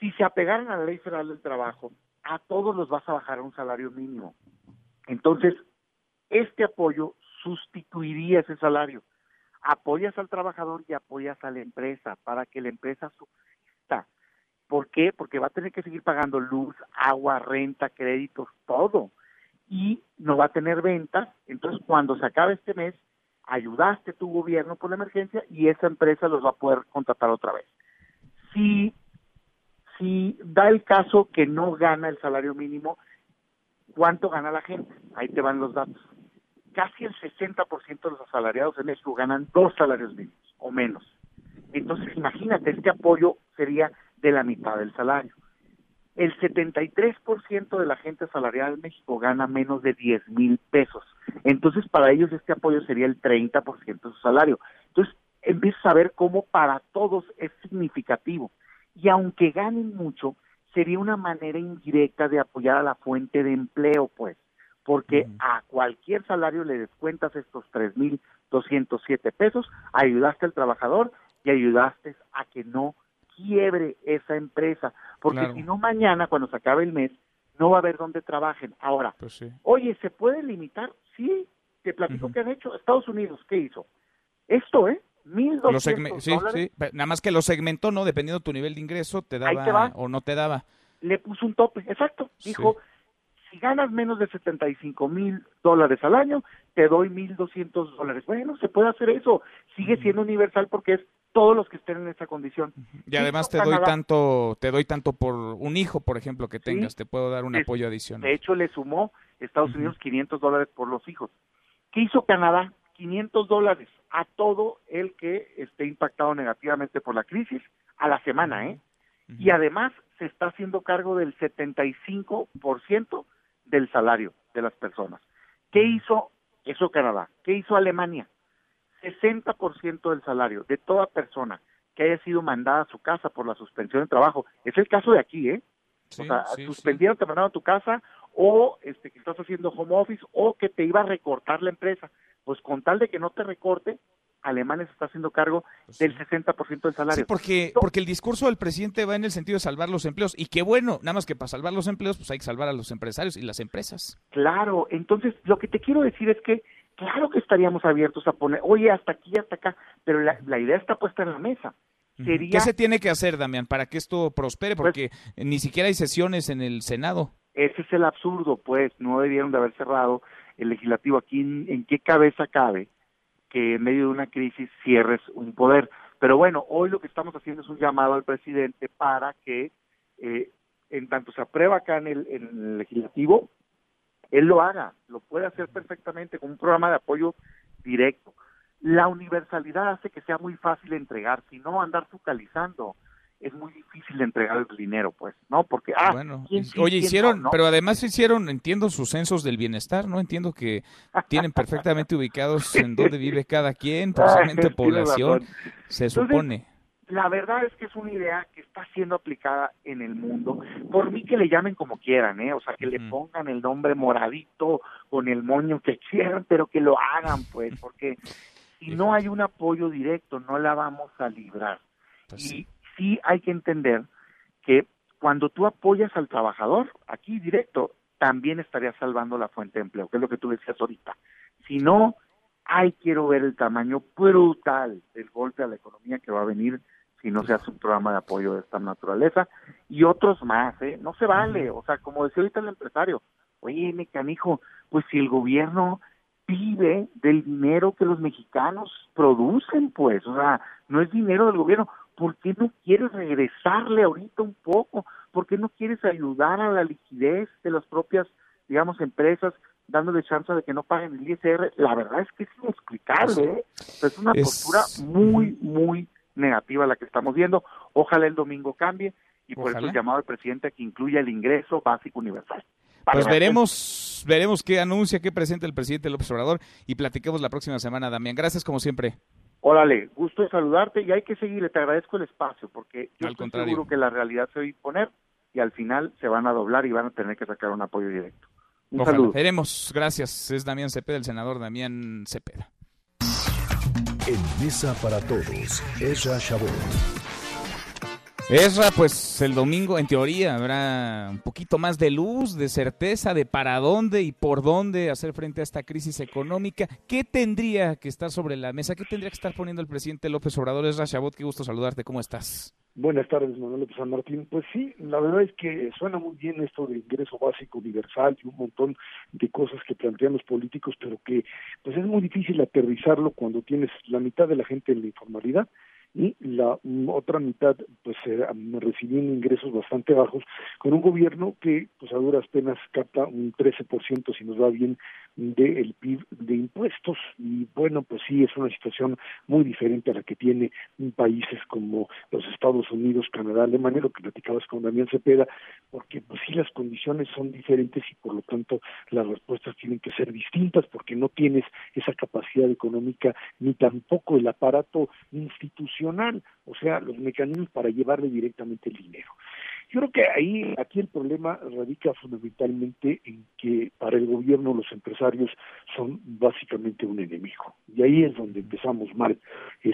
Si se apegaran a la ley federal del trabajo, a todos los vas a bajar a un salario mínimo. Entonces, este apoyo sustituiría ese salario. Apoyas al trabajador y apoyas a la empresa para que la empresa subsista. ¿Por qué? Porque va a tener que seguir pagando luz, agua, renta, créditos, todo. Y no va a tener ventas. Entonces, cuando se acabe este mes, ayudaste tu gobierno por la emergencia y esa empresa los va a poder contratar otra vez. Si, si da el caso que no gana el salario mínimo, ¿cuánto gana la gente? Ahí te van los datos. Casi el 60% de los asalariados en México ganan dos salarios mínimos o menos. Entonces, imagínate, este apoyo sería de la mitad del salario. El 73% de la gente asalariada en México gana menos de 10 mil pesos. Entonces, para ellos este apoyo sería el 30% de su salario. Entonces, empiezas a ver cómo para todos es significativo. Y aunque ganen mucho, sería una manera indirecta de apoyar a la fuente de empleo, pues, porque a cualquier salario le descuentas estos 3.207 pesos, ayudaste al trabajador y ayudaste a que no quiebre esa empresa, porque Claro. si no mañana cuando se acabe el mes no va a haber dónde trabajen. Ahora, Pues sí. oye, ¿se puede limitar? Sí, te platico que han hecho Estados Unidos, ¿qué hizo? Esto, ¿eh? Lo 1.200 segme- sí, dólares, sí, nada más que lo segmentó, ¿no? Dependiendo de tu nivel de ingreso, te daba te o no te daba. le puso un tope, exacto. Dijo, si ganas menos de 75 mil dólares al año, te doy 1.200 dólares. Bueno, se puede hacer eso. Sigue siendo universal porque es todos los que estén en esa condición. Y además te doy tanto, te doy tanto por un hijo, por ejemplo, que tengas, te puedo dar un apoyo adicional. De hecho, le sumó Estados Unidos 500 dólares por los hijos. ¿Qué hizo Canadá? 500 dólares a todo el que esté impactado negativamente por la crisis a la semana, ¿eh? Y además se está haciendo cargo del 75% del salario de las personas. ¿Qué hizo eso Canadá? ¿Qué hizo Alemania? 60% del salario de toda persona que haya sido mandada a su casa por la suspensión de trabajo. Es el caso de aquí, ¿eh? o sea, sí, suspendieron, te mandaron a tu casa o este, que estás haciendo home office o que te iba a recortar la empresa. Pues con tal de que no te recorte, Alemania se está haciendo cargo del 60% del salario. Sí, porque, porque el discurso del presidente va en el sentido de salvar los empleos. Y qué bueno, nada más que para salvar los empleos, pues hay que salvar a los empresarios y las empresas. Claro, entonces lo que te quiero decir es que claro que estaríamos abiertos a poner, oye, hasta aquí, hasta acá, pero la, la idea está puesta en la mesa. Sería, ¿Qué se tiene que hacer, Damián, para que esto prospere? Pues Porque ni siquiera hay sesiones en el Senado. ese es el absurdo, pues, no debieron de haber cerrado el legislativo aquí, ¿en, en qué cabeza cabe que en medio de una crisis cierres un poder? Pero bueno, hoy lo que estamos haciendo es un llamado al presidente para que, eh, en tanto se aprueba acá en el, en el legislativo, él lo haga, lo puede hacer perfectamente con un programa de apoyo directo. La universalidad hace que sea muy fácil entregar, si no andar focalizando es muy difícil entregar el dinero, pues, ¿no? Porque, ah, Bueno, ¿quién y- sí, oye, quién hicieron, no, pero además hicieron, entiendo, sus censos del bienestar, ¿no? Entiendo que tienen perfectamente ubicados en dónde vive cada quien, por segmento de tienes población, se supone. La verdad es que es una idea que está siendo aplicada en el mundo. Por mí que le llamen como quieran, ¿eh? O sea, que le pongan el nombre moradito con el moño que quieran, pero que lo hagan, pues, porque si no hay un apoyo directo, no la vamos a librar. y sí hay que entender que cuando tú apoyas al trabajador, aquí directo, también estaría salvando la fuente de empleo, que es lo que tú decías ahorita. Si no, ay, quiero ver el tamaño brutal del golpe a la economía que va a venir si no se hace un programa de apoyo de esta naturaleza y otros más, ¿eh? No se vale, o sea, como decía ahorita el empresario, oye, me canijo, pues si el gobierno vive del dinero que los mexicanos producen, pues, o sea, no es dinero del gobierno, ¿por qué no quieres regresarle ahorita un poco? ¿Por qué no quieres ayudar a la liquidez de las propias, digamos, empresas, dándole chance de que no paguen el ISR? La verdad es que es inexplicable, ¿eh? es una postura muy, muy negativa la que estamos viendo. Ojalá el domingo cambie y por eso el llamado al presidente a que incluya el ingreso básico universal. Pues veremos, veremos qué anuncia, qué presenta el presidente López Obrador y platiquemos la próxima semana, Damián. Gracias como siempre. Órale, gusto de saludarte y hay que seguirle, te agradezco el espacio porque yo estoy seguro que la realidad se va a imponer y al final se van a doblar y van a tener que sacar un apoyo directo. Un saludo. Veremos, gracias. Es Damián Cepeda, el senador Damián Cepeda. En Mesa para Todos, Ezra Chabot. Ezra, pues el domingo en teoría habrá un poquito más de luz, de certeza de para dónde y por dónde hacer frente a esta crisis económica. ¿Qué tendría que estar sobre la mesa? ¿Qué tendría que estar poniendo el presidente López Obrador? Ezra Chabot, qué gusto saludarte. ¿Cómo estás? Buenas tardes, Manuel López San Martín. Pues sí, la verdad es que suena muy bien esto de ingreso básico universal y un montón de cosas que plantean los políticos, pero que pues es muy difícil aterrizarlo cuando tienes la mitad de la gente en la informalidad y la otra mitad pues eh, recibiendo ingresos bastante bajos con un gobierno que pues a duras penas capta un 13% si nos va bien del PIB de impuestos y bueno pues sí es una situación muy diferente a la que tiene países como los Estados Unidos, Canadá, Alemania, lo que platicabas con Damián Cepeda, porque pues sí las condiciones son diferentes y por lo tanto las respuestas tienen que ser distintas porque no tienes esa capacidad económica ni tampoco el aparato institucional, o sea, los mecanismos para llevarle directamente el dinero. Yo creo que ahí, aquí el problema radica fundamentalmente en que para el gobierno los empresarios son básicamente un enemigo. Y ahí es donde empezamos mal.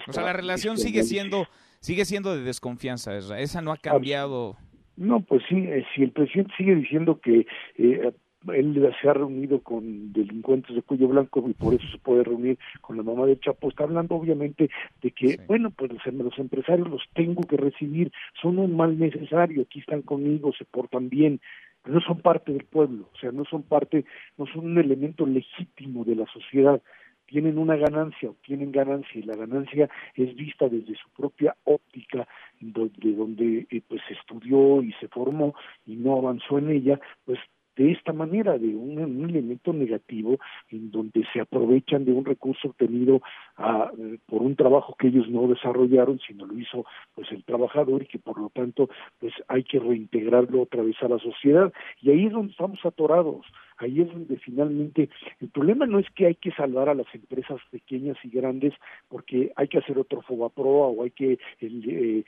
o sea, la relación sigue siendo, sigue siendo de desconfianza, esa, esa no ha cambiado. No, pues sí, eh, si el presidente sigue diciendo que eh, él se ha reunido con delincuentes de cuello blanco y por eso se puede reunir con la mamá del Chapo. Está hablando obviamente de que, bueno, pues los, empresarios los tengo que recibir, son un mal necesario, aquí están conmigo, se portan bien, pero no son parte del pueblo, o sea, no son parte, no son un elemento legítimo de la sociedad. Tienen una ganancia, obtienen ganancia y la ganancia es vista desde su propia óptica, de donde eh, pues estudió y se formó y no avanzó en ella, pues de esta manera, de un, elemento negativo en donde se aprovechan de un recurso obtenido ah, por un trabajo que ellos no desarrollaron, sino lo hizo pues el trabajador y que por lo tanto pues hay que reintegrarlo otra vez a la sociedad. Y ahí es donde estamos atorados ahí es donde finalmente el problema no es que hay que salvar a las empresas pequeñas y grandes porque hay que hacer otro Fobaproa o hay que eh,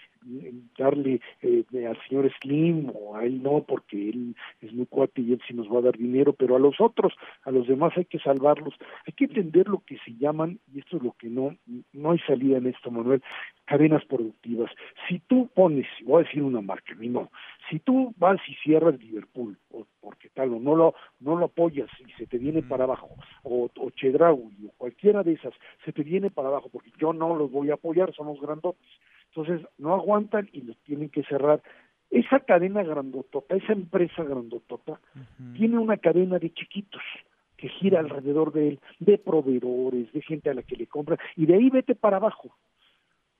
darle eh, al señor Slim o a él no porque él es muy cuate y él sí nos va a dar dinero, pero a los otros, a los demás hay que salvarlos. Hay que entender lo que se llaman, y esto es lo que no, no hay salida en esto, Manuel, cadenas productivas. Si tú pones, voy a decir una marca, no, si tú vas y cierras Liverpool, o porque tal, o no lo, no lo apoyas y se te viene para abajo, o, o Chedraui, o cualquiera de esas, se te viene para abajo, porque yo no los voy a apoyar, somos grandotes. Entonces, no aguantan y los tienen que cerrar. Esa cadena grandotota, esa empresa grandotota, tiene una cadena de chiquitos que gira alrededor de él, de proveedores, de gente a la que le compra, y de ahí vete para abajo.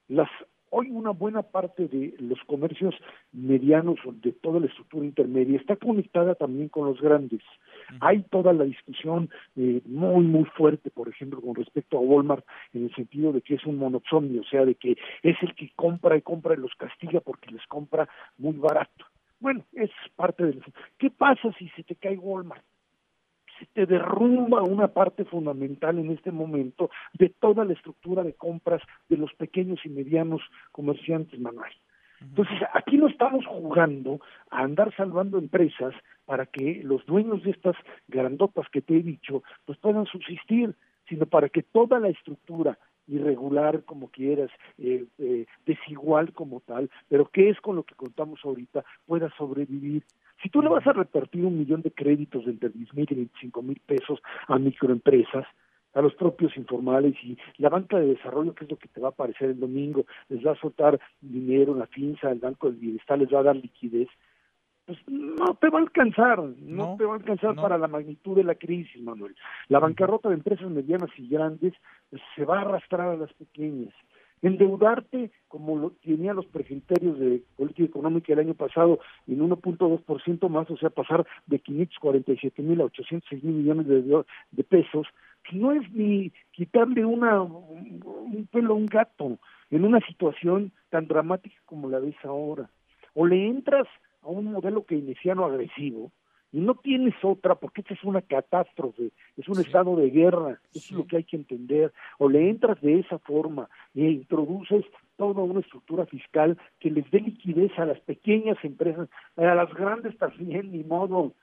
Las Hoy una buena parte de los comercios medianos, de toda la estructura intermedia, está conectada también con los grandes. Hay toda la discusión eh, muy, muy fuerte, por ejemplo, con respecto a Walmart, en el sentido de que es un monopsonio, o sea, de que es el que compra y compra y los castiga porque les compra muy barato. Bueno, es parte del... ¿Qué pasa si se te cae Walmart? Se te derrumba una parte fundamental en este momento de toda la estructura de compras de los pequeños y medianos comerciantes, Manuel. Entonces, aquí no estamos jugando a andar salvando empresas para que los dueños de estas grandotas que te he dicho, pues puedan subsistir, sino para que toda la estructura irregular como quieras, eh, eh, desigual como tal, pero que es con lo que contamos ahorita, pueda sobrevivir Si tú le vas a repartir un millón de créditos de entre 10 mil y 25 mil pesos a microempresas, a los propios informales y la banca de desarrollo, que es lo que te va a aparecer el domingo, les va a soltar dinero, la finza, el Banco del Bienestar les va a dar liquidez, pues no te va a alcanzar, no, te va a alcanzar para la magnitud de la crisis, Manuel. La bancarrota de empresas medianas y grandes pues, se va a arrastrar a las pequeñas. Endeudarte, como lo tenían los precriterios de política económica el año pasado, en 1.2% más, o sea, pasar de 547 mil a 806 mil millones de, de pesos, no es ni quitarle una, un pelo a un gato en una situación tan dramática como la ves ahora. O le entras a un modelo keynesiano agresivo y no tienes otra porque esta es una catástrofe, es un estado de guerra, eso es lo que hay que entender. O le entras de esa forma e introduces toda una estructura fiscal que les dé liquidez a las pequeñas empresas, a las grandes también, ni modo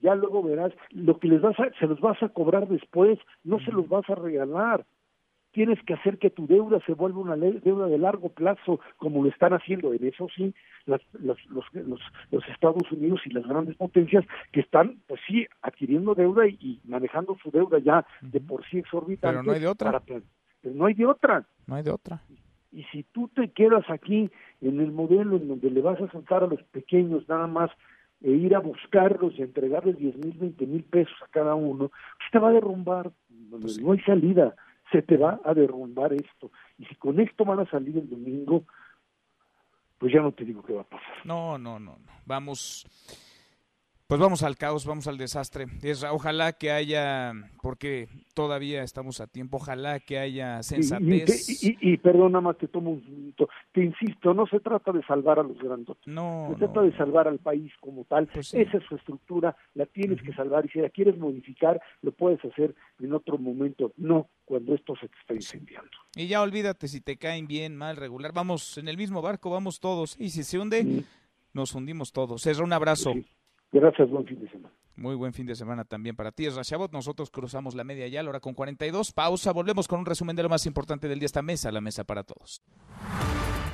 ya luego verás, lo que les vas a, se los vas a cobrar después, no se los vas a regalar. Tienes que hacer que tu deuda se vuelva una deuda de largo plazo, como lo están haciendo en eso sí las, los, los, los, Estados Unidos y las grandes potencias que están, pues sí, adquiriendo deuda y, manejando su deuda ya de por sí exorbitante. Pero no hay de otra. pero no hay de otra. No hay de otra. Y si tú te quedas aquí en el modelo en donde le vas a soltar a los pequeños nada más e ir a buscarlos y entregarles 10 mil, 20 mil pesos a cada uno, pues te va a derrumbar, pues no hay salida, se te va a derrumbar esto. Y si con esto van a salir el domingo, pues ya no te digo qué va a pasar. No, no, no, no. Vamos pues vamos al caos, vamos al desastre. Es, ojalá que haya, porque todavía estamos a tiempo, ojalá que haya sensatez. Y, y, perdona más, te tomo un minuto. Te insisto, no se trata de salvar a los grandotes. No. Se trata de salvar al país como tal. Pues Esa es su estructura, la tienes que salvar. Y si la quieres modificar, lo puedes hacer en otro momento, no cuando esto se te está incendiando. Y ya olvídate si te caen bien, mal, regular. Vamos en el mismo barco, vamos todos. Y si se hunde, nos hundimos todos. César, un abrazo. Gracias, buen fin de semana. Muy buen fin de semana también para ti, Rashabot. Nosotros cruzamos la media ya, la hora con 42. Pausa, volvemos con un resumen de lo más importante del día. Esta mesa, la mesa para todos.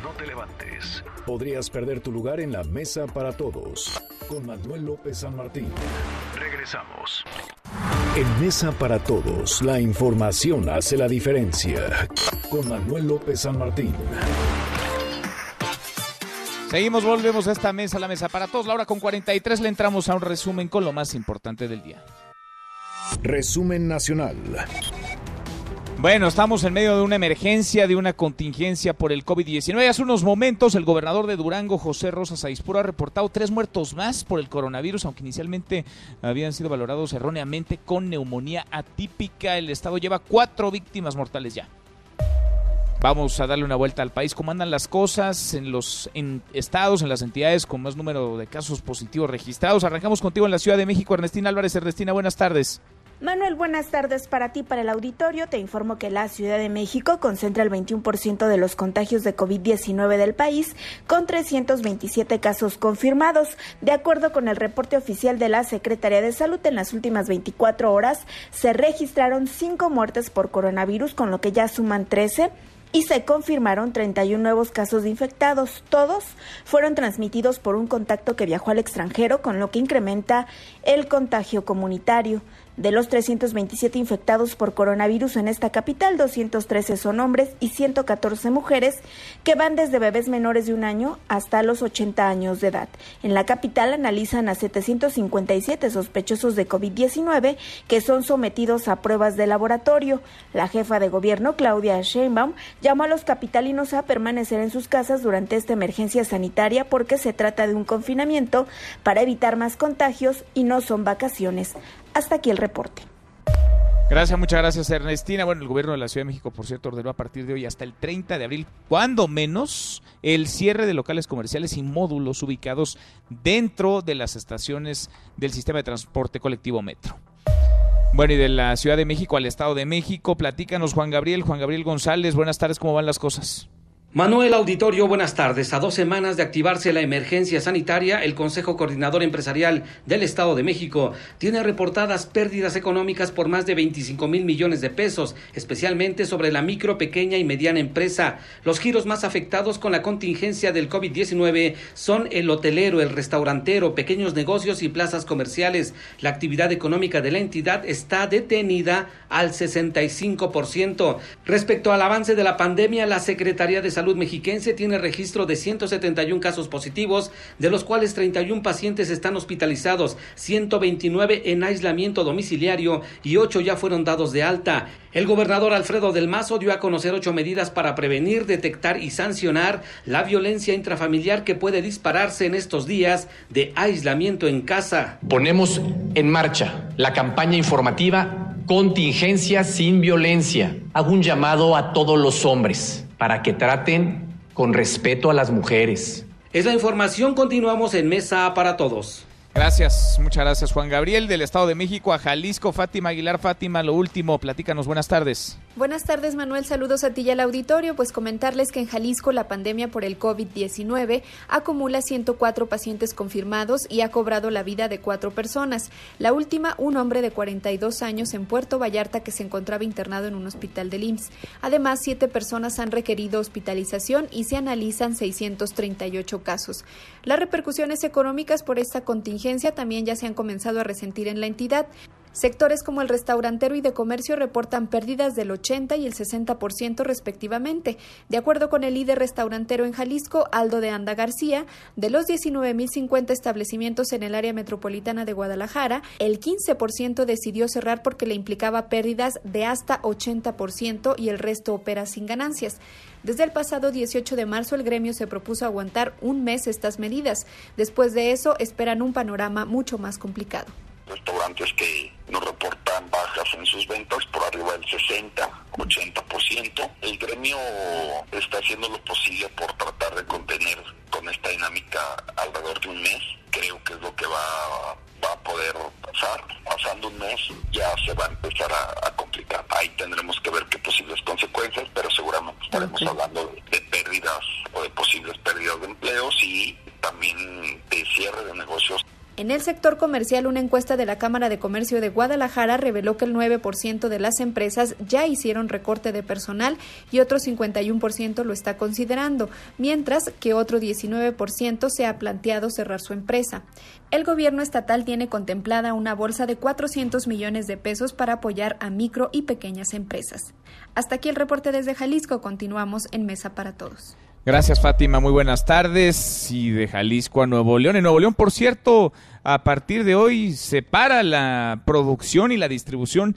No te levantes. Podrías perder tu lugar en la mesa para todos. Con Manuel López San Martín. Regresamos. En Mesa para Todos, la información hace la diferencia. Con Manuel López San Martín. Seguimos, volvemos a esta mesa, la mesa para todos. La hora con 43 le entramos a un resumen con lo más importante del día. Resumen nacional. Bueno, estamos en medio de una emergencia, de una contingencia por el COVID-19. Hace unos momentos el gobernador de Durango, José Rosas Aispuro, ha reportado tres muertos más por el coronavirus, aunque inicialmente habían sido valorados erróneamente con neumonía atípica. El estado lleva cuatro víctimas mortales ya. Vamos a darle una vuelta al país. ¿Cómo andan las cosas en los estados, en las entidades con más número de casos positivos registrados? Arrancamos contigo en la Ciudad de México. Ernestina Álvarez. Ernestina, buenas tardes. Manuel, buenas tardes para ti, para el auditorio. Te informo que la Ciudad de México concentra el 21% de los contagios de COVID-19 del país, con 327 casos confirmados. De acuerdo con el reporte oficial de la Secretaría de Salud, en las últimas 24 horas se registraron 5 muertes por coronavirus, con lo que ya suman 13 y se confirmaron 31 nuevos casos de infectados. Todos fueron transmitidos por un contacto que viajó al extranjero, con lo que incrementa el contagio comunitario. De los 327 infectados por coronavirus en esta capital, 213 son hombres y 114 mujeres que van desde bebés menores de un año hasta los 80 años de edad. En la capital analizan a 757 sospechosos de COVID-19 que son sometidos a pruebas de laboratorio. La jefa de gobierno, Claudia Sheinbaum, llamó a los capitalinos a permanecer en sus casas durante esta emergencia sanitaria porque se trata de un confinamiento para evitar más contagios y no son vacaciones. Hasta aquí el reporte. Gracias, muchas gracias Ernestina. Bueno, el gobierno de la Ciudad de México, por cierto, ordenó a partir de hoy hasta el 30 de abril, cuando menos, el cierre de locales comerciales y módulos ubicados dentro de las estaciones del sistema de transporte colectivo Metro. Bueno, y de la Ciudad de México al Estado de México, platícanos Juan Gabriel, Juan Gabriel González, buenas tardes, ¿cómo van las cosas? Manuel Auditorio, buenas tardes. A dos semanas de activarse la emergencia sanitaria, el Consejo Coordinador Empresarial del Estado de México tiene reportadas pérdidas económicas por más de 25 mil millones de pesos, especialmente sobre la micro, pequeña y mediana empresa. Los giros más afectados con la contingencia del COVID-19 son el hotelero, el restaurantero, pequeños negocios y plazas comerciales. La actividad económica de la entidad está detenida al 65%. Respecto al avance de la pandemia, la Secretaría de Salud Salud Mexiquense tiene registro de 171 casos positivos, de los cuales 31 pacientes están hospitalizados, 129 en aislamiento domiciliario y 8 ya fueron dados de alta. El gobernador Alfredo del Mazo dio a conocer ocho medidas para prevenir, detectar y sancionar la violencia intrafamiliar que puede dispararse en estos días de aislamiento en casa. Ponemos en marcha la campaña informativa Contingencia sin violencia. Hago un llamado a todos los hombres para que traten con respeto a las mujeres. Es la información, continuamos en Mesa para Todos. Gracias, muchas gracias Juan Gabriel del Estado de México a Jalisco, Fátima Aguilar, Fátima, lo último, platícanos, buenas tardes. Buenas tardes, Manuel. Saludos a ti y al auditorio. Pues comentarles que en Jalisco la pandemia por el COVID-19 acumula 104 pacientes confirmados y ha cobrado la vida de cuatro personas. La última, un hombre de 42 años en Puerto Vallarta que se encontraba internado en un hospital del IMSS. Además, siete personas han requerido hospitalización y se analizan 638 casos. Las repercusiones económicas por esta contingencia también ya se han comenzado a resentir en la entidad. Sectores como el restaurantero y de comercio reportan pérdidas del 80 y el 60% respectivamente. De acuerdo con el líder restaurantero en Jalisco, Aldo de Anda García, de los 19.050 establecimientos en el área metropolitana de Guadalajara, el 15% decidió cerrar porque le implicaba pérdidas de hasta 80% y el resto opera sin ganancias. Desde el pasado 18 de marzo el gremio se propuso aguantar un mes estas medidas. Después de eso esperan un panorama mucho más complicado restaurantes que nos reportan bajas en sus ventas por arriba del 60, 80%. El gremio está haciendo lo posible por tratar de contener con esta dinámica alrededor de un mes. Creo que es lo que va, va a poder pasar. Pasando un mes ya se va a empezar a, complicar. Ahí tendremos que ver qué posibles consecuencias, pero seguramente estaremos hablando de pérdidas o de posibles pérdidas de empleos y también de cierre de negocios en el sector comercial, una encuesta de la Cámara de Comercio de Guadalajara reveló que el 9% de las empresas ya hicieron recorte de personal y otro 51% lo está considerando, mientras que otro 19% se ha planteado cerrar su empresa. El gobierno estatal tiene contemplada una bolsa de 400 millones de pesos para apoyar a micro y pequeñas empresas. Hasta aquí el reporte desde Jalisco. Continuamos en Mesa para Todos. Gracias, Fátima. Muy buenas tardes. Y de Jalisco a Nuevo León. En Nuevo León, por cierto, a partir de hoy se para la producción y la distribución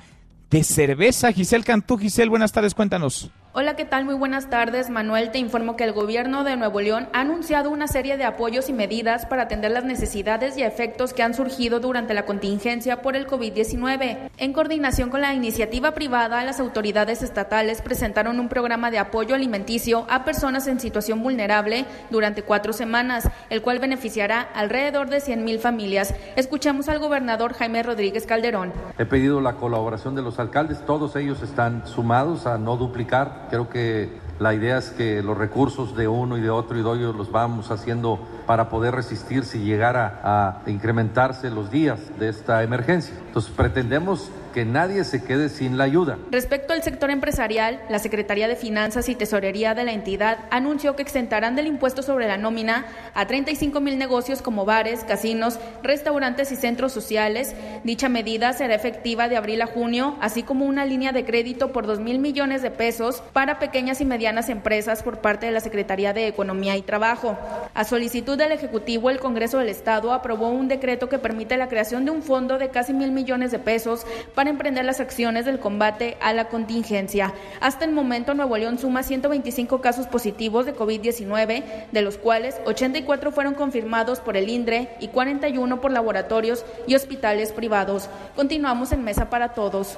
de cerveza. Giselle Cantú. Giselle, buenas tardes. Cuéntanos. Hola, ¿qué tal? Muy buenas tardes. Manuel, te informo que el gobierno de Nuevo León ha anunciado una serie de apoyos y medidas para atender las necesidades y efectos que han surgido durante la contingencia por el COVID-19. En coordinación con la iniciativa privada, las autoridades estatales presentaron un programa de apoyo alimenticio a personas en situación vulnerable durante cuatro semanas, el cual beneficiará alrededor de 100.000 familias. Escuchamos al gobernador Jaime Rodríguez Calderón. He pedido la colaboración de los alcaldes, todos ellos están sumados a no duplicar. Creo que la idea es que los recursos de uno y de otro y de ellos los vamos haciendo para poder resistir si llegara a incrementarse los días de esta emergencia. Entonces pretendemos que nadie se quede sin la ayuda. Respecto al sector empresarial, la Secretaría de Finanzas y Tesorería de la entidad anunció que exentarán del impuesto sobre la nómina a 35 mil negocios como bares, casinos, restaurantes y centros sociales. Dicha medida será efectiva de abril a junio, así como una línea de crédito por 2 mil millones de pesos para pequeñas y medianas empresas por parte de la Secretaría de Economía y Trabajo. A solicitud del Ejecutivo, el Congreso del Estado aprobó un decreto que permite la creación de un fondo de casi mil millones de pesos para emprender las acciones del combate a la contingencia. Hasta el momento, Nuevo León suma 125 casos positivos de COVID-19, de los cuales 84 fueron confirmados por el INDRE y 41 por laboratorios y hospitales privados. Continuamos en Mesa para Todos.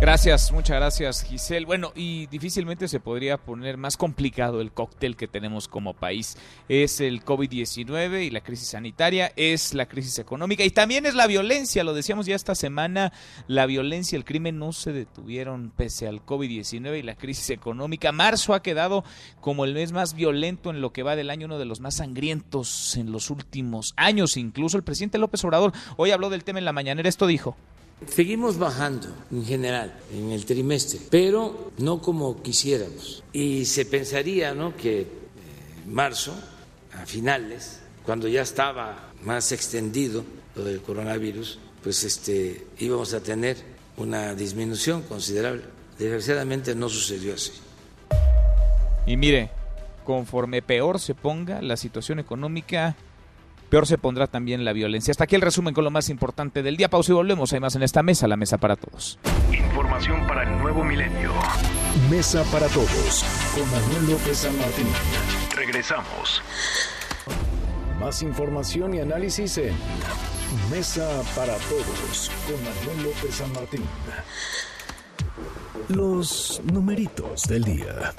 Gracias, muchas gracias Giselle. Bueno, y difícilmente se podría poner más complicado el cóctel que tenemos como país. Es el COVID-19 y la crisis sanitaria, es la crisis económica y también es la violencia, lo decíamos ya esta semana, la violencia, el crimen no se detuvieron pese al COVID-19 y la crisis económica. Marzo ha quedado como el mes más violento en lo que va del año, uno de los más sangrientos en los últimos años. Incluso el presidente López Obrador hoy habló del tema en la mañanera, esto dijo. Seguimos bajando en general en el trimestre, pero no como quisiéramos. Y se pensaría ¿no? que en marzo, a finales, cuando ya estaba más extendido lo del coronavirus, pues este, íbamos a tener una disminución considerable. Desgraciadamente no sucedió así. Y mire, conforme peor se ponga la situación económica, peor se pondrá también la violencia. Hasta aquí el resumen con lo más importante del día. Pausa y volvemos. Hay más en esta mesa, la mesa para todos. Información para el nuevo milenio. Mesa para todos con Manuel López San Martín. Regresamos. Más información y análisis en Mesa para todos con Manuel López San Martín. Los numeritos del día.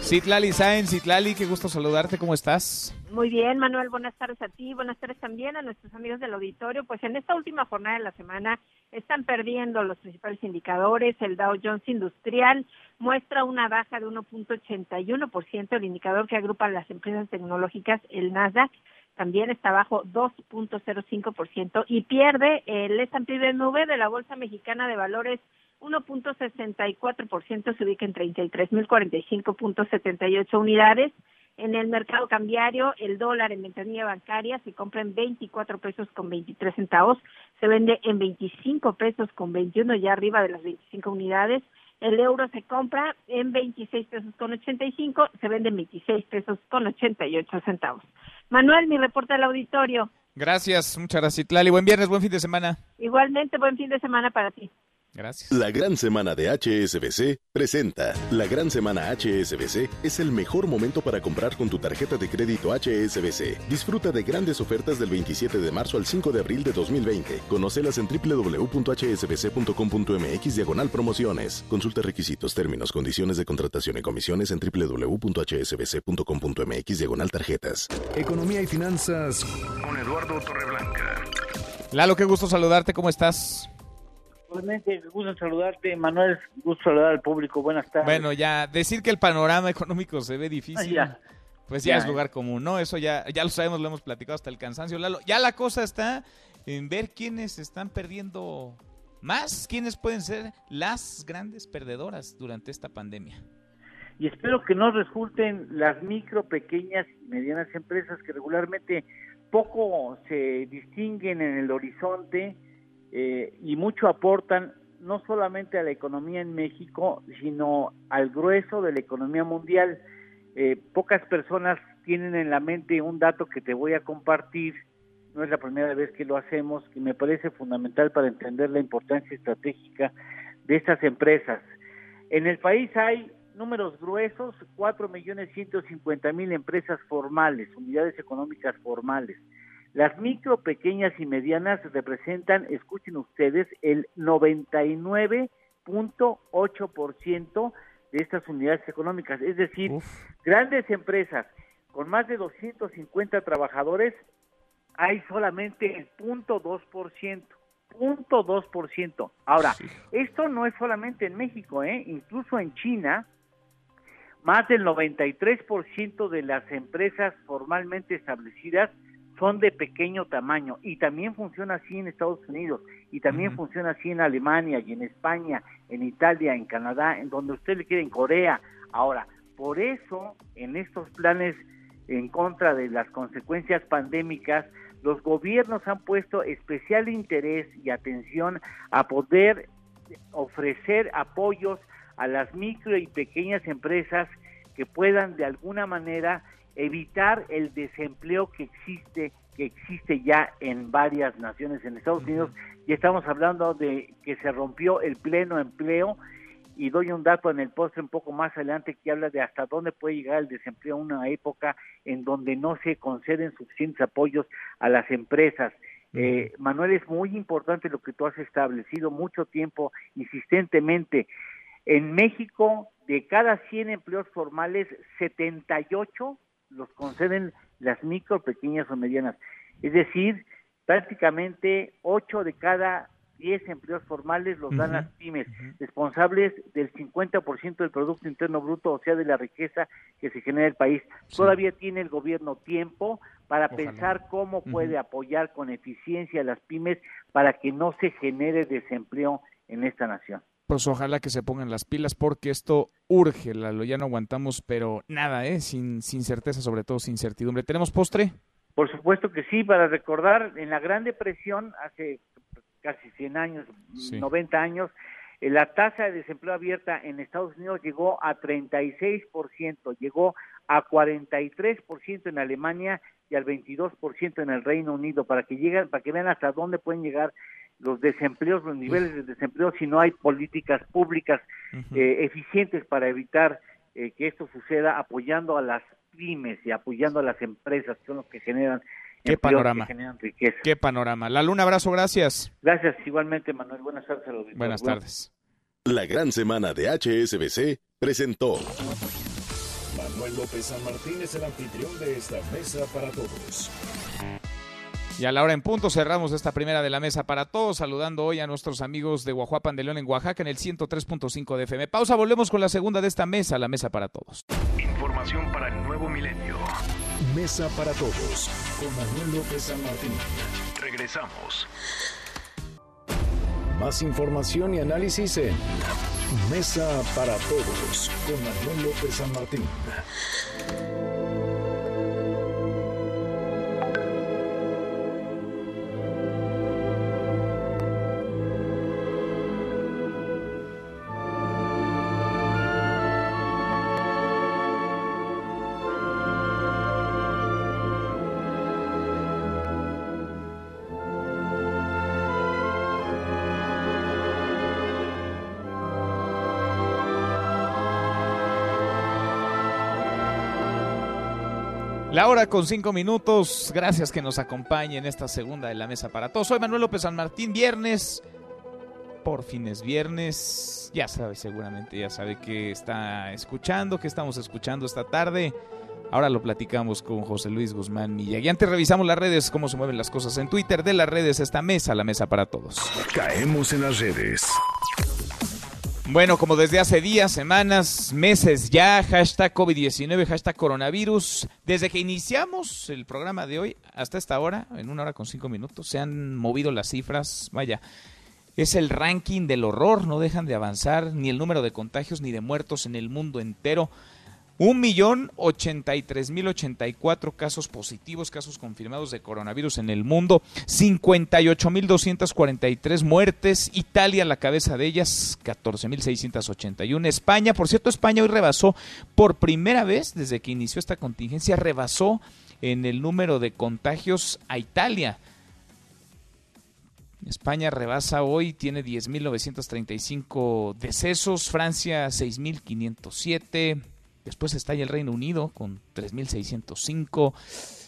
Citlali Sáenz, Citlali, qué gusto saludarte, ¿cómo estás? Muy bien, Manuel, buenas tardes a ti, buenas tardes también a nuestros amigos del auditorio. Pues en esta última jornada de la semana están perdiendo los principales indicadores. El Dow Jones Industrial muestra una baja de 1.81%, el indicador que agrupa las empresas tecnológicas, el Nasdaq, también está bajo 2.05% y pierde el S&P BMW de la Bolsa Mexicana de Valores 1.64%, se ubica en 33.045.78 unidades. En el mercado cambiario, el dólar en ventanilla bancaria se compra en 24 pesos con 23 centavos, se vende en 25 pesos con 21, ya arriba de las 25 unidades. El euro se compra en 26 pesos con 85, se vende en 26 pesos con 88 centavos. Manuel, mi reporte al auditorio. Gracias, muchas gracias, Tlali. Buen viernes, buen fin de semana. Igualmente, buen fin de semana para ti. Gracias. La Gran Semana de HSBC presenta. La Gran Semana HSBC es el mejor momento para comprar con tu tarjeta de crédito HSBC. Disfruta de grandes ofertas del 27 de marzo al 5 de abril de 2020. Conócelas en www.hsbc.com.mx diagonal promociones. Consulta requisitos, términos, condiciones de contratación y comisiones en www.hsbc.com.mx diagonal tarjetas. Economía y finanzas con Eduardo Torreblanca. Lalo, qué gusto saludarte, ¿cómo estás? Igualmente, gusto saludarte, Manuel, gusto saludar al público, buenas tardes. Bueno, ya decir que el panorama económico se ve difícil, ya. pues ya, Ya, es lugar común, ¿no? Eso ya, ya lo sabemos, lo hemos platicado hasta el cansancio, Lalo. Ya la cosa está en ver quiénes están perdiendo más, quiénes pueden ser las grandes perdedoras durante esta pandemia. Y espero que no resulten las micro, pequeñas y medianas empresas que regularmente poco se distinguen en el horizonte eh, y mucho aportan no solamente a la economía en México, sino al grueso de la economía mundial. Eh, pocas personas tienen en la mente un dato que te voy a compartir, no es la primera vez que lo hacemos, que me parece fundamental para entender la importancia estratégica de estas empresas. En el país hay números gruesos, 4.150.000 empresas formales, unidades económicas formales. Las micro, pequeñas y medianas representan, escuchen ustedes, el 99.8% de estas unidades económicas. Es decir, grandes empresas con más de 250 trabajadores, hay solamente el 0.2%. 0.2%. Ahora, esto no es solamente en México, ¿eh? incluso en China, más del 93% de las empresas formalmente establecidas son de pequeño tamaño y también funciona así en Estados Unidos y también funciona así en Alemania y en España, en Italia, en Canadá, en donde usted le quiere, en Corea. Ahora, por eso en estos planes en contra de las consecuencias pandémicas, los gobiernos han puesto especial interés y atención a poder ofrecer apoyos a las micro y pequeñas empresas que puedan de alguna manera evitar el desempleo que existe que existe ya en varias naciones en Estados Unidos y estamos hablando de que se rompió el pleno empleo y doy un dato en el postre un poco más adelante que habla de hasta dónde puede llegar el desempleo en una época en donde no se conceden suficientes apoyos a las empresas. Eh, Manuel, es muy importante lo que tú has establecido mucho tiempo, insistentemente. En México, de cada 100 empleos formales, 78 los conceden las micro, pequeñas o medianas. Es decir, prácticamente 8 de cada 10 empleos formales los dan las pymes, responsables del 50% del Producto Interno Bruto, o sea, de la riqueza que se genera en el país. Todavía tiene el gobierno tiempo para pensar cómo puede apoyar con eficiencia a las pymes para que no se genere desempleo en esta nación. Pues ojalá que se pongan las pilas porque esto urge, Lalo, ya no aguantamos, pero nada, ¿eh? sin, sin certeza, sobre todo sin certidumbre. ¿Tenemos postre? Por supuesto que sí, para recordar, en la Gran Depresión, hace casi 100 años, 90 años, eh, la tasa de desempleo abierta en Estados Unidos llegó a 36%, llegó a 43% en Alemania y al 22% en el Reino Unido, para que lleguen, para que vean hasta dónde pueden llegar los desempleos, los niveles de desempleo si no hay políticas públicas eh, eficientes para evitar eh, que esto suceda, apoyando a las pymes y apoyando a las empresas que son los que generan Qué panorama. Qué panorama. La Luna, abrazo, gracias. Gracias, igualmente, Manuel. Buenas tardes Buenas tardes. La gran semana de HSBC presentó. Manuel López San Martín es el anfitrión de esta mesa para todos. Y a la hora en punto cerramos esta primera de la mesa para todos, saludando hoy a nuestros amigos de Guajuapan de León en Oaxaca en el 103.5 de FM. Pausa, volvemos con la segunda de esta mesa, la mesa para todos. Información para el nuevo milenio. Mesa para todos con Manuel López San Martín. Regresamos. Más información y análisis en Mesa para todos con Manuel López San Martín. La hora con cinco minutos. Gracias que nos acompañe en esta segunda de la mesa para todos. Soy Manuel López San Martín. Viernes. Por fines viernes. Ya sabe, seguramente ya sabe que está escuchando, que estamos escuchando esta tarde. Ahora lo platicamos con José Luis Guzmán Milla. Y antes revisamos las redes, cómo se mueven las cosas en Twitter. De las redes, esta mesa, la mesa para todos. Caemos en las redes. Bueno, como desde hace días, semanas, meses ya, hashtag COVID-19, hashtag coronavirus. Desde que iniciamos el programa de hoy hasta esta hora, en una hora con cinco minutos, se han movido las cifras. Vaya, es el ranking del horror, no dejan de avanzar ni el número de contagios ni de muertos en el mundo entero. Un millón ochenta y tres mil ochenta y cuatro casos positivos, casos confirmados de coronavirus en el mundo, cincuenta y ocho mil doscientas cuarenta y tres muertes, Italia la cabeza de ellas, catorce mil seiscientas ochenta y una, España, por cierto, España hoy rebasó por primera vez desde que inició esta contingencia, rebasó en el número de contagios a Italia. España rebasa hoy, tiene 10.935 decesos, Francia 6.507, Después está ahí el Reino Unido con 3.605.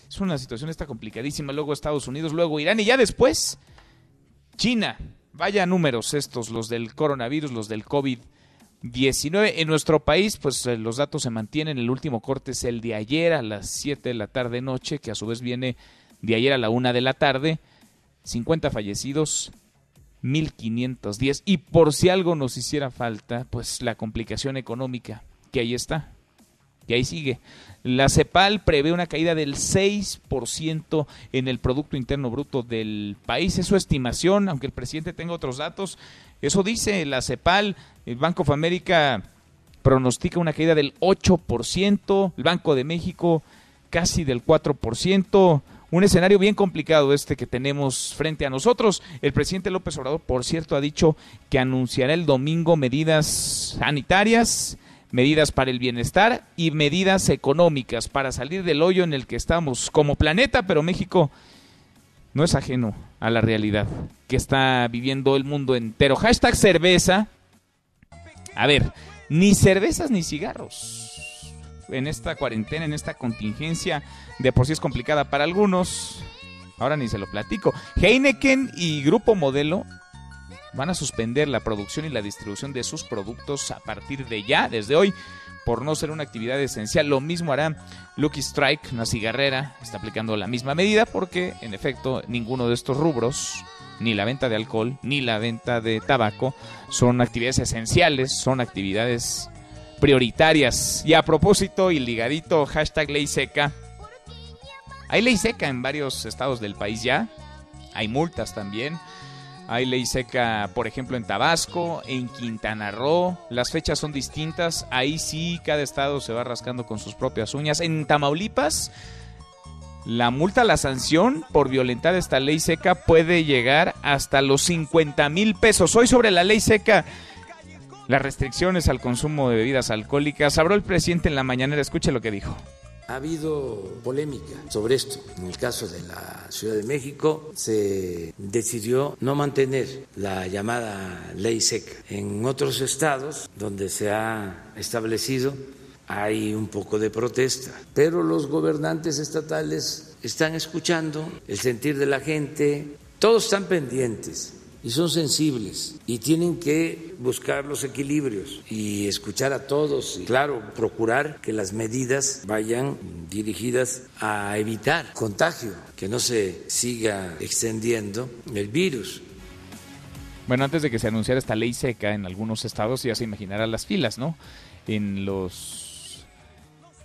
Es una situación esta complicadísima. Luego Estados Unidos, luego Irán y ya después China. Vaya números estos, los del coronavirus, los del COVID-19. En nuestro país, pues eh, los datos se mantienen. El último corte es el de ayer a las 7 de la tarde noche, que a su vez viene de ayer a la 1 de la tarde. 50 fallecidos, 1510. Y por si algo nos hiciera falta, pues la complicación económica, que ahí está. Y ahí sigue. La CEPAL prevé una caída del 6% en el Producto Interno Bruto del país. Es su estimación, aunque el presidente tenga otros datos. Eso dice la CEPAL. El Banco of America pronostica una caída del 8%. El Banco de México casi del 4%. Un escenario bien complicado este que tenemos frente a nosotros. El presidente López Obrador, por cierto, ha dicho que anunciará el domingo medidas sanitarias medidas para el bienestar y medidas económicas para salir del hoyo en el que estamos como planeta, pero México no es ajeno a la realidad que está viviendo el mundo entero. Hashtag cerveza. A ver, ni cervezas ni cigarros. En esta cuarentena, en esta contingencia, de por sí es complicada para algunos. Ahora ni se lo platico. Heineken y Grupo Modelo van a suspender la producción y la distribución de sus productos a partir de ya, desde hoy, por no ser una actividad esencial. Lo mismo hará Lucky Strike, una cigarrera, está aplicando la misma medida porque, en efecto, ninguno de estos rubros, ni la venta de alcohol, ni la venta de tabaco, son actividades esenciales, son actividades prioritarias. Y a propósito y ligadito, hashtag ley seca. Hay ley seca en varios estados del país ya. Hay multas también. Hay ley seca, por ejemplo, en Tabasco, en Quintana Roo. Las fechas son distintas. Ahí sí, cada estado se va rascando con sus propias uñas. En Tamaulipas, la multa, la sanción por violentar esta ley seca puede llegar hasta los 50 mil pesos. Hoy sobre la ley seca, las restricciones al consumo de bebidas alcohólicas. Habló el presidente en la mañanera. Escuche lo que dijo. Ha habido polémica sobre esto. En el caso de la Ciudad de México se decidió no mantener la llamada ley seca. En otros estados donde se ha establecido hay un poco de protesta, pero los gobernantes estatales están escuchando el sentir de la gente, todos están pendientes y son sensibles y tienen que buscar los equilibrios y escuchar a todos y claro, procurar que las medidas vayan dirigidas a evitar contagio, que no se siga extendiendo el virus. Bueno, antes de que se anunciara esta ley seca en algunos estados ya se imaginará las filas, ¿no? En los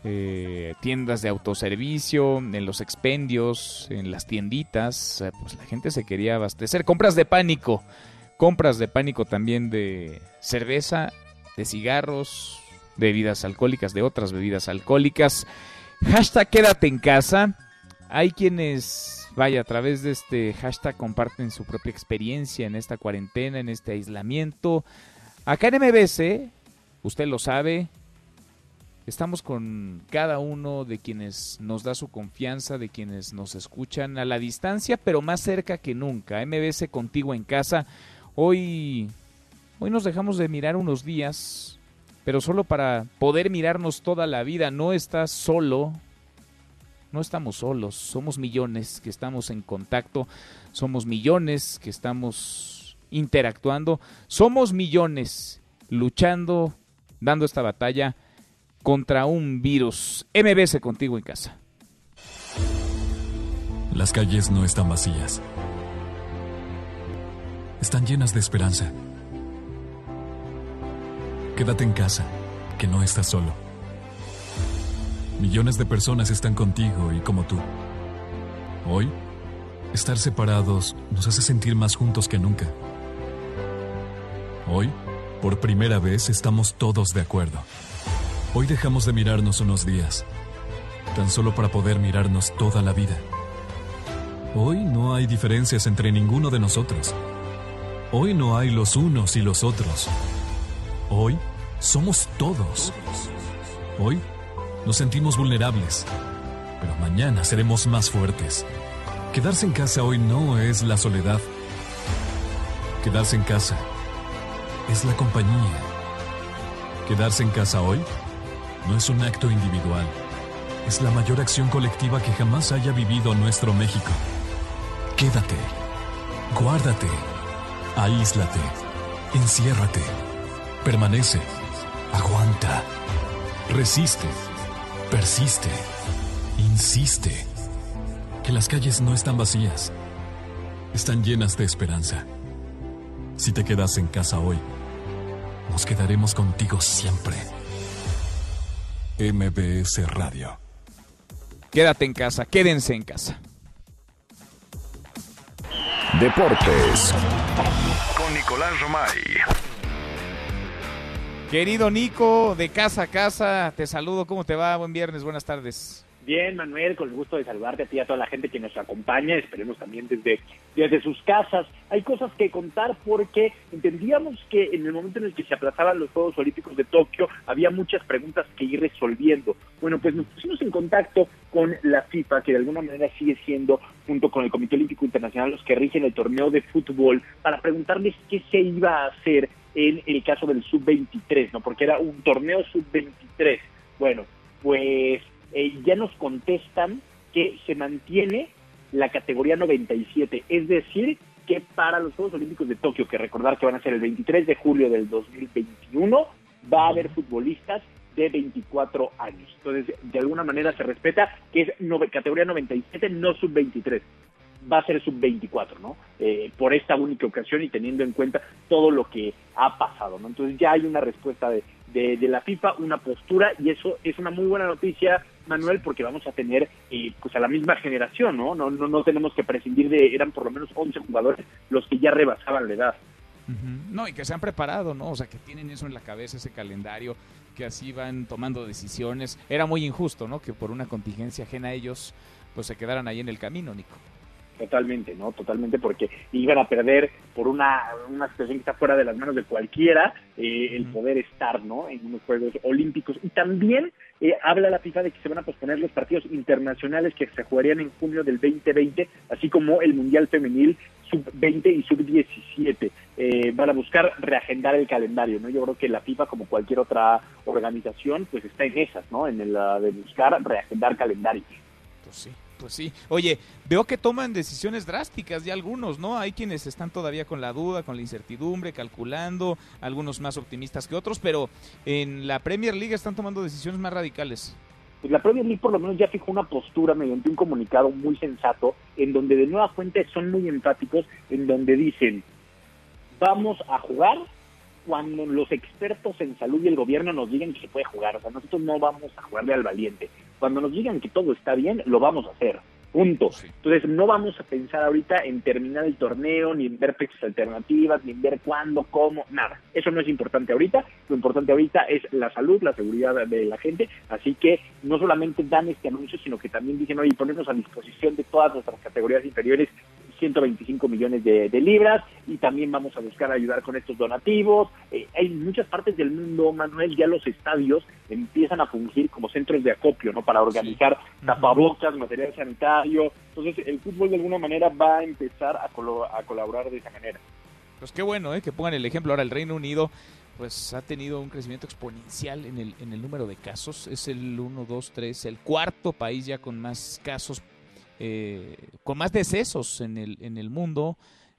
eh, tiendas de autoservicio, en los expendios, en las tienditas, pues la gente se quería abastecer. Compras de pánico, compras de pánico también de cerveza, de cigarros, de bebidas alcohólicas, de otras bebidas alcohólicas. Hashtag quédate en casa. Hay quienes, vaya, a través de este hashtag comparten su propia experiencia en esta cuarentena, en este aislamiento. Acá en MBC, usted lo sabe, Estamos con cada uno de quienes nos da su confianza, de quienes nos escuchan a la distancia, pero más cerca que nunca. MBS contigo en casa. Hoy, hoy nos dejamos de mirar unos días, pero solo para poder mirarnos toda la vida. No estás solo, no estamos solos, somos millones que estamos en contacto, somos millones que estamos interactuando, somos millones luchando, dando esta batalla contra un virus. MBS contigo en casa. Las calles no están vacías. Están llenas de esperanza. Quédate en casa, que no estás solo. Millones de personas están contigo y como tú. Hoy, estar separados nos hace sentir más juntos que nunca. Hoy, por primera vez, estamos todos de acuerdo. Hoy dejamos de mirarnos unos días, tan solo para poder mirarnos toda la vida. Hoy no hay diferencias entre ninguno de nosotros. Hoy no hay los unos y los otros. Hoy somos todos. Hoy nos sentimos vulnerables, pero mañana seremos más fuertes. Quedarse en casa hoy no es la soledad. Quedarse en casa es la compañía. Quedarse en casa hoy no es un acto individual, es la mayor acción colectiva que jamás haya vivido nuestro México. Quédate, guárdate, aíslate, enciérrate, permanece, aguanta, resiste, persiste, insiste. Que las calles no están vacías, están llenas de esperanza. Si te quedas en casa hoy, nos quedaremos contigo siempre. MBS Radio. Quédate en casa, quédense en casa. Deportes con Nicolás Romay. Querido Nico, de casa a casa, te saludo. ¿Cómo te va? Buen viernes, buenas tardes. Bien, Manuel, con el gusto de saludarte a ti y a toda la gente que nos acompaña, esperemos también desde, desde sus casas. Hay cosas que contar porque entendíamos que en el momento en el que se aplazaban los Juegos Olímpicos de Tokio había muchas preguntas que ir resolviendo. Bueno, pues nos pusimos en contacto con la FIFA, que de alguna manera sigue siendo, junto con el Comité Olímpico Internacional, los que rigen el torneo de fútbol, para preguntarles qué se iba a hacer en el caso del sub-23, ¿no? Porque era un torneo sub-23. Bueno, pues eh, ya nos contestan que se mantiene la categoría 97, es decir, que para los Juegos Olímpicos de Tokio, que recordar que van a ser el 23 de julio del 2021, va a haber futbolistas de 24 años. Entonces, de alguna manera se respeta que es categoría 97, no sub-23 va a ser sub-24, ¿no? Eh, por esta única ocasión y teniendo en cuenta todo lo que ha pasado, ¿no? Entonces ya hay una respuesta de, de, la FIFA, una postura y eso es una muy buena noticia, Manuel, porque vamos a tener eh, pues a la misma generación, ¿no? ¿no? No, no tenemos que prescindir de, eran por lo menos 11 jugadores los que ya rebasaban la edad. No, y que se han preparado, ¿no? O sea, que tienen eso en la cabeza, ese calendario, que así van tomando decisiones. Era muy injusto, ¿no? Que por una contingencia ajena a ellos, pues se quedaran ahí en el camino, Nico. Totalmente, ¿no? Totalmente, porque iban a perder por una, una situación que está fuera de las manos de cualquiera eh, el poder estar, ¿no? En unos Juegos Olímpicos. Y también eh, habla la FIFA de que se van a posponer los partidos internacionales que se jugarían en junio del 2020, así como el Mundial Femenil sub-20 y sub-17. Eh, van a buscar reagendar el calendario, ¿no? Yo creo que la FIFA, como cualquier otra organización, pues está en esas, ¿no? En la de buscar reagendar calendarios. Pues sí. Pues sí. Oye, veo que toman decisiones drásticas ya algunos, ¿no? Hay quienes están todavía con la duda, con la incertidumbre, calculando, algunos más optimistas que otros, pero en la Premier League están tomando decisiones más radicales. Pues la Premier League por lo menos ya fijó una postura mediante un comunicado muy sensato, en donde de nueva fuente son muy enfáticos, en donde dicen, vamos a jugar cuando los expertos en salud y el gobierno nos digan que se puede jugar. O sea, nosotros no vamos a jugarle al valiente. Cuando nos digan que todo está bien, lo vamos a hacer. Punto. Entonces, no vamos a pensar ahorita en terminar el torneo, ni en ver fechas alternativas, ni en ver cuándo, cómo, nada. Eso no es importante ahorita. Lo importante ahorita es la salud, la seguridad de la gente. Así que no solamente dan este anuncio, sino que también dicen, oye, ponernos a disposición de todas nuestras categorías inferiores 125 millones de, libras y también vamos a buscar ayudar con estos donativos. Eh, hay muchas partes del mundo, Manuel, ya los estadios empiezan a fungir como centros de acopio, ¿no? Para organizar tapabocas, material sanitario. Entonces, el fútbol de alguna manera va a empezar a, a colaborar de esa manera. Pues qué bueno, ¿eh? Que pongan el ejemplo. Ahora el Reino Unido pues ha tenido un crecimiento exponencial en el, en el número de casos. Es el 1, 2, 3, el cuarto país ya con más casos eh, con más decesos en el, en el mundo.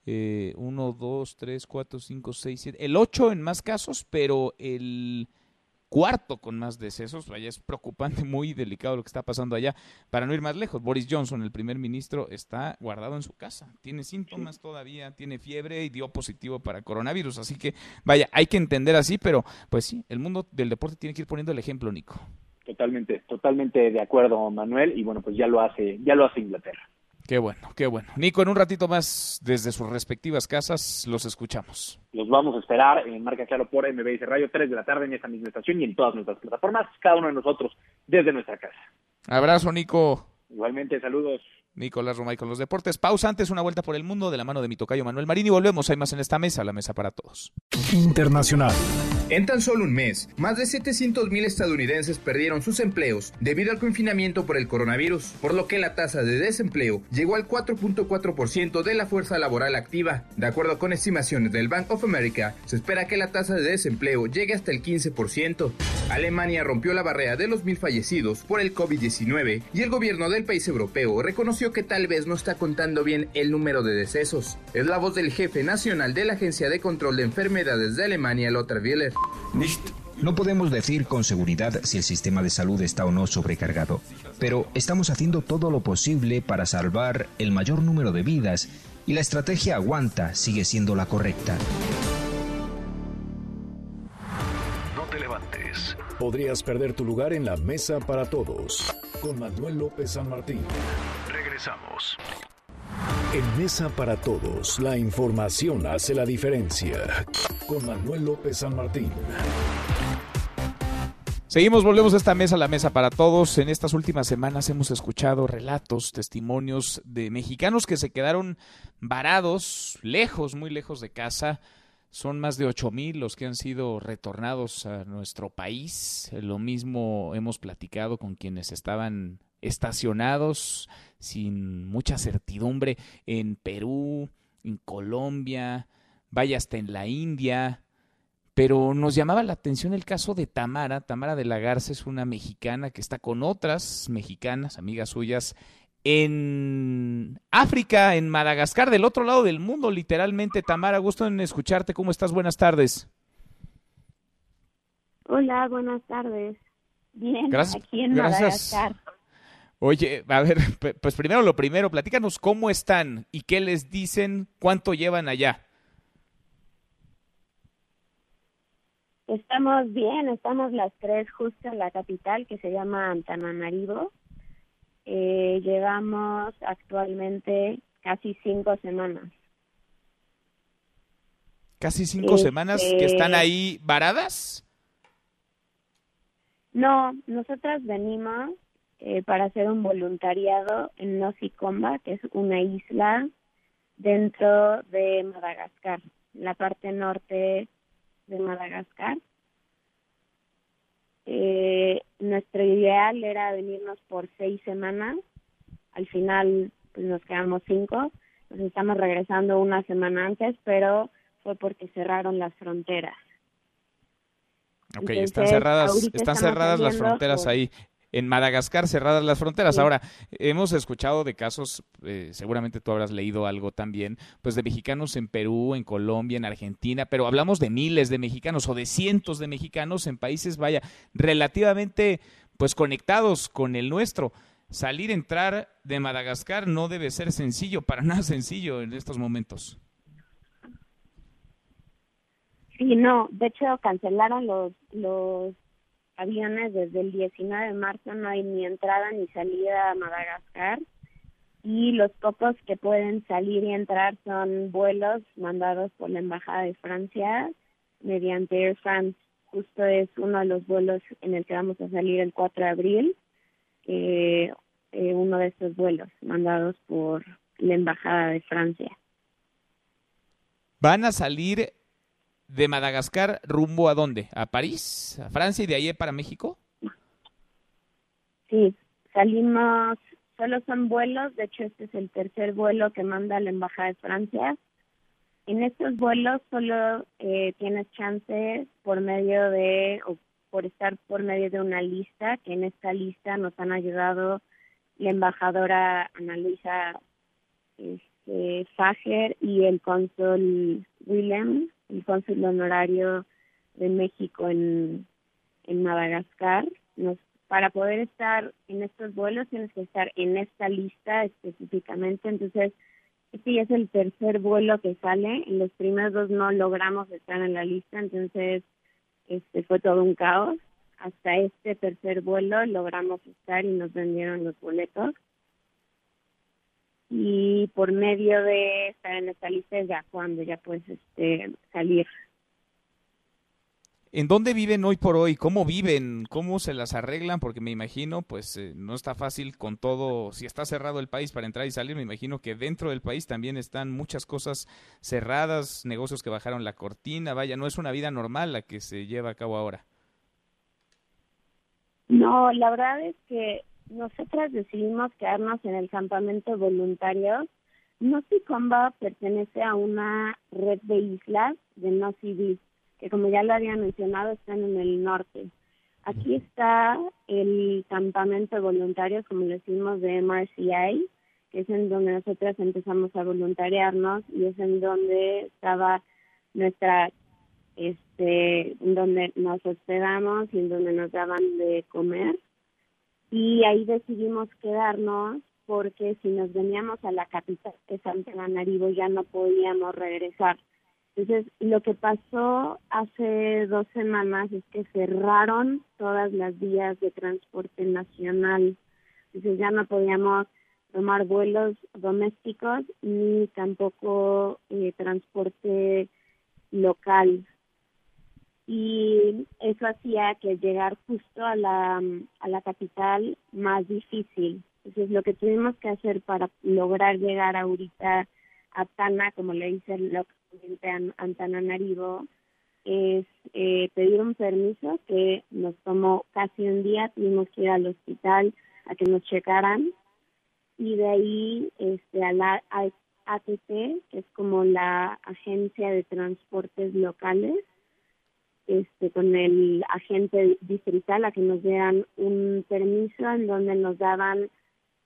Eh, uno, dos, tres, cuatro, cinco, seis, siete. El ocho en más casos, pero el cuarto con más decesos. Vaya, es preocupante, muy delicado lo que está pasando allá. Para no ir más lejos, Boris Johnson, el primer ministro, está guardado en su casa. Tiene síntomas todavía, tiene fiebre y dio positivo para coronavirus. Así que, vaya, hay que entender así, pero pues sí, el mundo del deporte tiene que ir poniendo el ejemplo, Nico. Totalmente, totalmente de acuerdo, Manuel, y bueno, pues ya lo hace, ya lo hace Inglaterra. Qué bueno, qué bueno. Nico, en un ratito más, desde sus respectivas casas, los escuchamos. Los vamos a esperar en Marca Claro por MBS Radio, 3 de la tarde en esta misma estación y en todas nuestras plataformas, cada uno de nosotros desde nuestra casa. Abrazo, Nico. Igualmente, saludos. Nicolás Romay con los deportes. Pausa antes, una vuelta por el mundo de la mano de mi tocayo Manuel Marín y volvemos. Hay más en esta mesa, la mesa para todos. Internacional. En tan solo un mes, más de 700.000 estadounidenses perdieron sus empleos debido al confinamiento por el coronavirus, por lo que la tasa de desempleo llegó al 4.4% de la fuerza laboral activa. De acuerdo con estimaciones del Bank of America, se espera que la tasa de desempleo llegue hasta el 15%. Alemania rompió la barrera de los mil fallecidos por el COVID-19 y el gobierno del país europeo reconoció que tal vez no está contando bien el número de decesos. Es la voz del jefe nacional de la Agencia de Control de Enfermedades de Alemania, Lothar Wieler. No podemos decir con seguridad si el sistema de salud está o no sobrecargado, pero estamos haciendo todo lo posible para salvar el mayor número de vidas y la estrategia aguanta, sigue siendo la correcta. No te levantes. Podrías perder tu lugar en la mesa para todos. Con Manuel López San Martín. Regresamos. En Mesa para Todos, la información hace la diferencia. Con Manuel López San Martín. Seguimos, volvemos a esta mesa, la mesa para todos. En estas últimas semanas hemos escuchado relatos, testimonios de mexicanos que se quedaron varados, lejos, muy lejos de casa. Son más de ocho mil los que han sido retornados a nuestro país. Lo mismo hemos platicado con quienes estaban estacionados sin mucha certidumbre en Perú, en Colombia, vaya hasta en la India. Pero nos llamaba la atención el caso de Tamara. Tamara de la Garza es una mexicana que está con otras mexicanas, amigas suyas, en África, en Madagascar, del otro lado del mundo, literalmente. Tamara, gusto en escucharte. ¿Cómo estás? Buenas tardes. Hola, buenas tardes. Bien, Gracias, aquí en gracias. Madagascar. Oye, a ver, pues primero lo primero, platícanos cómo están y qué les dicen, cuánto llevan allá. Estamos bien, estamos las tres justo en la capital que se llama Antananarivo. Eh, llevamos actualmente casi cinco semanas. Casi cinco Este- semanas que están ahí varadas. No, nosotras venimos eh, para hacer un voluntariado en Nosikomba, que es una isla dentro de Madagascar, la parte norte de Madagascar. Eh, nuestro ideal era venirnos por seis semanas. Al final pues, nos quedamos cinco. Nos estamos regresando una semana antes, pero fue porque cerraron las fronteras. Ok, Entonces, están cerradas, están cerradas las fronteras por- ahí. En Madagascar cerradas las fronteras. Sí. Ahora, hemos escuchado de casos, eh, seguramente tú habrás leído algo también, pues de mexicanos en Perú, en Colombia, en Argentina, pero hablamos de miles de mexicanos o de cientos de mexicanos en países, vaya, relativamente pues conectados con el nuestro. Salir, entrar de Madagascar no debe ser sencillo, para nada sencillo en estos momentos. Sí, no, de hecho cancelaron los los aviones desde el 19 de marzo, no hay ni entrada ni salida a Madagascar y los pocos que pueden salir y entrar son vuelos mandados por la Embajada de Francia mediante Air France. Justo es uno de los vuelos en el que vamos a salir el 4 de abril, eh, eh, uno de estos vuelos mandados por la Embajada de Francia. ¿Van a salir de Madagascar rumbo a dónde? ¿A París? ¿A Francia y de ahí para México? Sí, salimos, solo son vuelos, de hecho este es el tercer vuelo que manda la Embajada de Francia. En estos vuelos solo eh, tienes chance por medio de, o por estar por medio de una lista, que en esta lista nos han ayudado la embajadora Ana Luisa este, Fager y el cónsul Willem, el cónsul honorario de México en, en Madagascar. Nos, para poder estar en estos vuelos tienes que estar en esta lista específicamente. Entonces, este ya es el tercer vuelo que sale. En los primeros dos no logramos estar en la lista, entonces este fue todo un caos. Hasta este tercer vuelo logramos estar y nos vendieron los boletos. Y por medio de estar en esta lista ya cuando ya puedes este, salir. ¿En dónde viven hoy por hoy? ¿Cómo viven? ¿Cómo se las arreglan? Porque me imagino, pues eh, no está fácil con todo. Si está cerrado el país para entrar y salir, me imagino que dentro del país también están muchas cosas cerradas, negocios que bajaron la cortina. Vaya, no es una vida normal la que se lleva a cabo ahora. No, la verdad es que nosotras decidimos quedarnos en el campamento voluntario. No Comba pertenece a una red de islas de no civil, que como ya lo había mencionado, están en el norte. Aquí está el campamento voluntario, como le decimos, de MRCI, que es en donde nosotras empezamos a voluntariarnos y es en donde estaba nuestra este, donde nos hospedamos y en donde nos daban de comer. Y ahí decidimos quedarnos porque si nos veníamos a la capital de Antananarivo ya no podíamos regresar. Entonces, lo que pasó hace dos semanas es que cerraron todas las vías de transporte nacional. Entonces, ya no podíamos tomar vuelos domésticos ni tampoco eh, transporte local y eso hacía que llegar justo a la, a la capital más difícil. Entonces lo que tuvimos que hacer para lograr llegar ahorita a Tana, como le dice localmente a Antananarivo, es eh, pedir un permiso que nos tomó casi un día, tuvimos que ir al hospital a que nos checaran y de ahí este a la a- ATT, que es como la agencia de transportes locales, este, con el agente distrital a que nos dieran un permiso en donde nos daban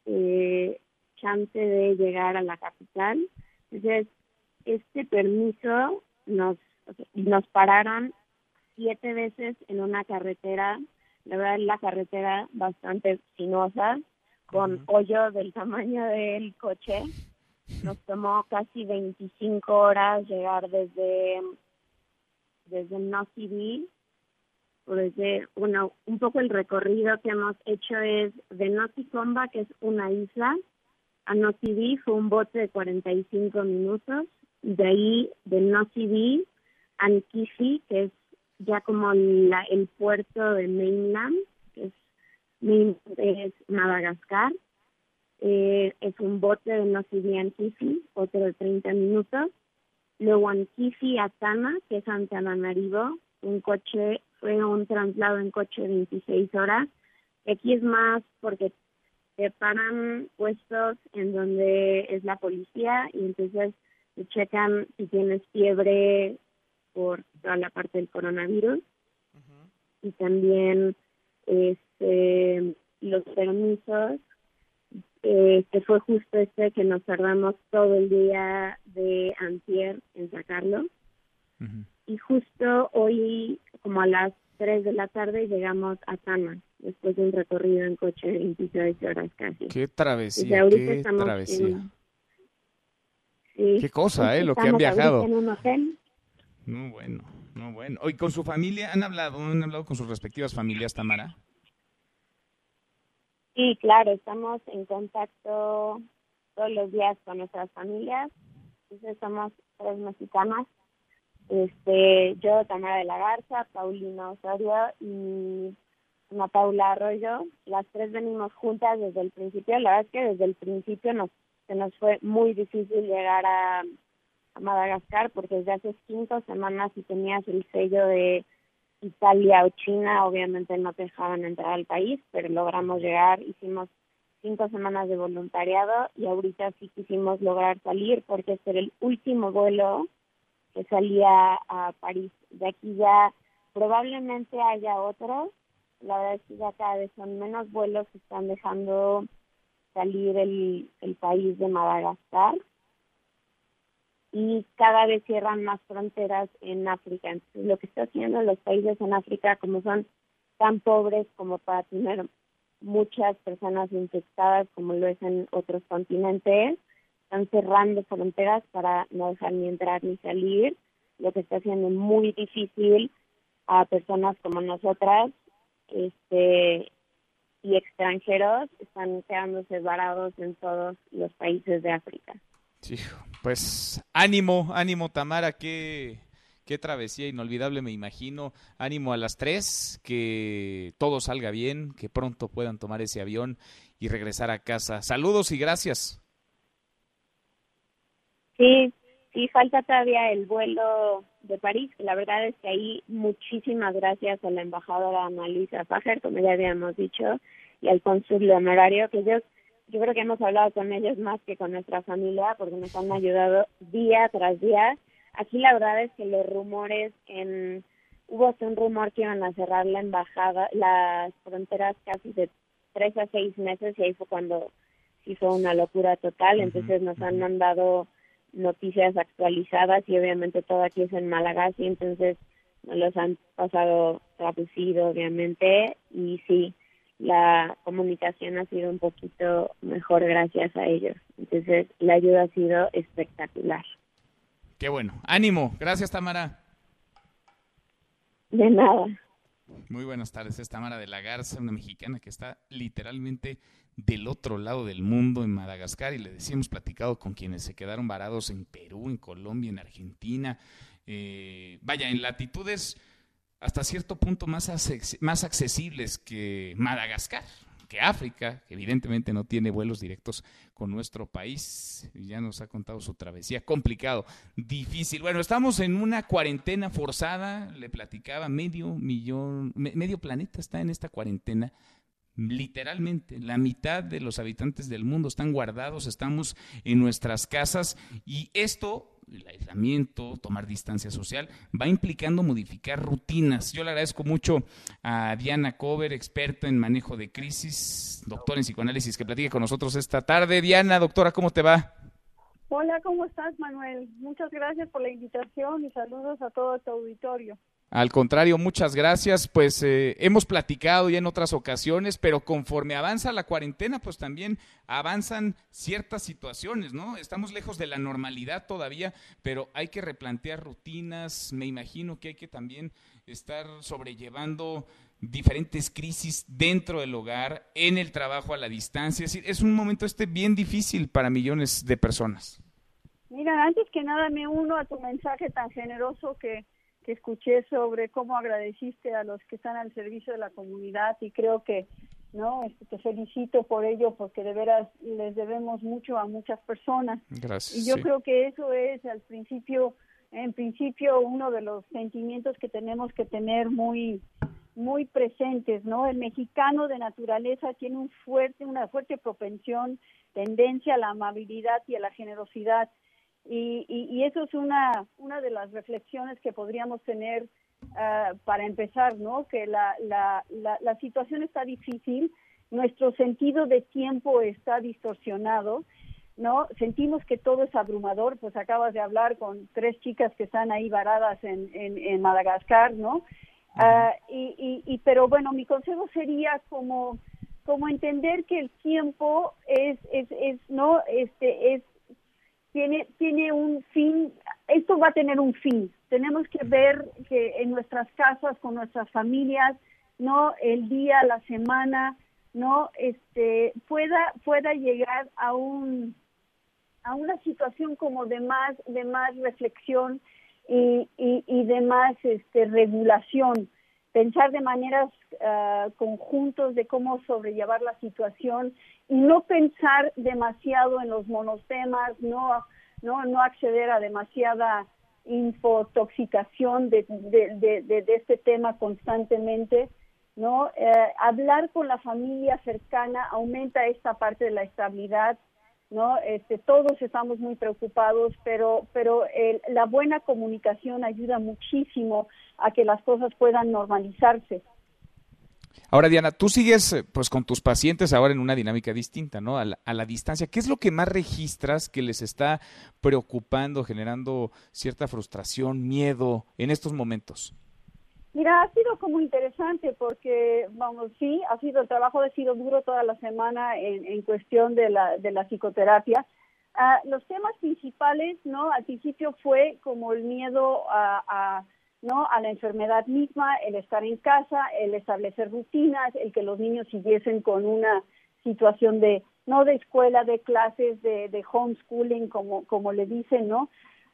eh, chance de llegar a la capital. Entonces, este permiso nos, nos pararon siete veces en una carretera, la verdad la carretera bastante sinuosa, con hoyo del tamaño del coche. Nos tomó casi 25 horas llegar desde desde Nosy desde bueno, un poco el recorrido que hemos hecho es de Comba, que es una isla, a Nosy fue un bote de 45 minutos, de ahí de Nosy a Nkifi, que es ya como la, el puerto de Mainland, que es, es Madagascar. Eh, es un bote de Nosy a Nkifi, otro de 30 minutos. Luego Ankifi a Tana, que es Antananarivo, un coche, fue un traslado en coche de 26 horas. Aquí es más porque te paran puestos en donde es la policía y entonces te checan si tienes fiebre por toda la parte del coronavirus y también este los permisos eh, que fue justo este que nos tardamos todo el día de antier en sacarlo y justo hoy como a las 3 de la tarde llegamos a Tana después de un recorrido en coche de 26 horas casi. Qué travesía, qué travesía. qué cosa, ¿eh? Lo que han viajado. En un hotel. No, bueno, no, bueno. ¿Y con su familia han hablado, han hablado con sus respectivas familias, Tamara? Sí, claro, estamos en contacto todos los días con nuestras familias. Entonces somos tres mexicanas este, yo, Tamara de la Garza, Paulina Osorio y Ana Paula Arroyo, las tres venimos juntas desde el principio. La verdad es que desde el principio nos, se nos fue muy difícil llegar a, Madagascar porque desde hace cinco semanas si tenías el sello de Italia o China, obviamente no dejaban entrar al país, pero logramos llegar, hicimos cinco semanas de voluntariado y ahorita sí quisimos lograr salir porque este era el último vuelo que salía a París. De aquí ya probablemente haya otros. La verdad es que ya cada vez son menos vuelos que están dejando salir el, el país de Madagascar y cada vez cierran más fronteras en África. Entonces, lo que está haciendo los países en África, como son tan pobres como para tener muchas personas infectadas como lo es en otros continentes, están cerrando fronteras para no dejar ni entrar ni salir, lo que está haciendo muy difícil a personas como nosotras este y extranjeros están quedándose varados en todos los países de África. Sí, pues ánimo, ánimo Tamara, qué, qué travesía inolvidable me imagino. Ánimo a las tres, que todo salga bien, que pronto puedan tomar ese avión y regresar a casa. Saludos y gracias. Sí, sí, falta todavía el vuelo de París. La verdad es que ahí muchísimas gracias a la embajadora Ana Luisa Fajer, como ya habíamos dicho, y al cónsul honorario, que ellos, yo creo que hemos hablado con ellos más que con nuestra familia, porque nos han ayudado día tras día. Aquí la verdad es que los rumores en hubo un rumor que iban a cerrar la embajada, las fronteras casi de tres a seis meses y ahí fue cuando hizo una locura total. Entonces nos han mandado noticias actualizadas y obviamente todo aquí es en Malagasy, entonces nos los han pasado traducido obviamente y sí, la comunicación ha sido un poquito mejor gracias a ellos. Entonces la ayuda ha sido espectacular. Qué bueno. Ánimo. Gracias, Tamara. De nada. Muy buenas tardes, es Tamara de la Garza, una mexicana que está literalmente del otro lado del mundo, en Madagascar, y le decíamos platicado con quienes se quedaron varados en Perú, en Colombia, en Argentina, eh, vaya, en latitudes hasta cierto punto más, accesibles que Madagascar, que África, que evidentemente no tiene vuelos directos con nuestro país. Ya nos ha contado su travesía. Complicado, difícil. Bueno, estamos en una cuarentena forzada, le platicaba, medio millón, medio planeta está en esta cuarentena literalmente la mitad de los habitantes del mundo están guardados, estamos en nuestras casas y esto el aislamiento, tomar distancia social, va implicando modificar rutinas. Yo le agradezco mucho a Diana Cover, experta en manejo de crisis, doctora en psicoanálisis, que platique con nosotros esta tarde. Diana, doctora, ¿cómo te va? Hola, ¿cómo estás, Manuel? Muchas gracias por la invitación y saludos a todo este auditorio. Al contrario, muchas gracias. Pues eh, hemos platicado ya en otras ocasiones, pero conforme avanza la cuarentena, pues también avanzan ciertas situaciones, ¿no? Estamos lejos de la normalidad todavía, pero hay que replantear rutinas. Me imagino que hay que también estar sobrellevando diferentes crisis dentro del hogar, en el trabajo a la distancia. Es, es un momento este bien difícil para millones de personas. Mira, antes que nada me uno a tu mensaje tan generoso que escuché sobre cómo agradeciste a los que están al servicio de la comunidad y creo que no este, te felicito por ello porque de veras les debemos mucho a muchas personas. Gracias, y yo creo que eso es al principio en principio uno de los sentimientos que tenemos que tener muy muy presentes no el mexicano de naturaleza tiene un fuerte una fuerte propensión tendencia a la amabilidad y a la generosidad y, y, eso es una, una de las reflexiones que podríamos tener uh, para empezar, ¿no? Que la, la, la, la, situación está difícil, nuestro sentido de tiempo está distorsionado, ¿no? Sentimos que todo es abrumador, pues acabas de hablar con tres chicas que están ahí varadas en, en, en Madagascar, ¿no? Uh, y, y, y, pero bueno, mi consejo sería como como entender que el tiempo es, es, es no este es tiene, tiene un fin, esto va a tener un fin. Tenemos que ver que en nuestras casas, con nuestras familias, no el día, la semana, no este pueda pueda llegar a un a una situación como de más de más reflexión y, y, y de más este regulación pensar de maneras uh, conjuntos de cómo sobrellevar la situación y no pensar demasiado en los monotemas, no, no, no acceder a demasiada infotoxicación de, de, de, de este tema constantemente, ¿no? Eh, hablar con la familia cercana aumenta esta parte de la estabilidad, ¿no? Este, todos estamos muy preocupados, pero, pero el, la buena comunicación ayuda muchísimo a que las cosas puedan normalizarse. Ahora, Diana, tú sigues eh, pues con tus pacientes ahora en una dinámica distinta, ¿no? A la, a la, distancia. ¿Qué es lo que más registras que les está preocupando, generando cierta frustración, miedo en estos momentos? Mira, ha sido como interesante porque, vamos, sí, ha sido, el trabajo ha sido duro toda la semana en, cuestión de la, de la psicoterapia. Uh, los temas principales, ¿no? Al principio fue como el miedo a, ¿no? a la enfermedad misma, el estar en casa, el establecer rutinas, el que los niños siguiesen con una situación de no de escuela, de clases, de, de homeschooling, como le dicen, ¿no?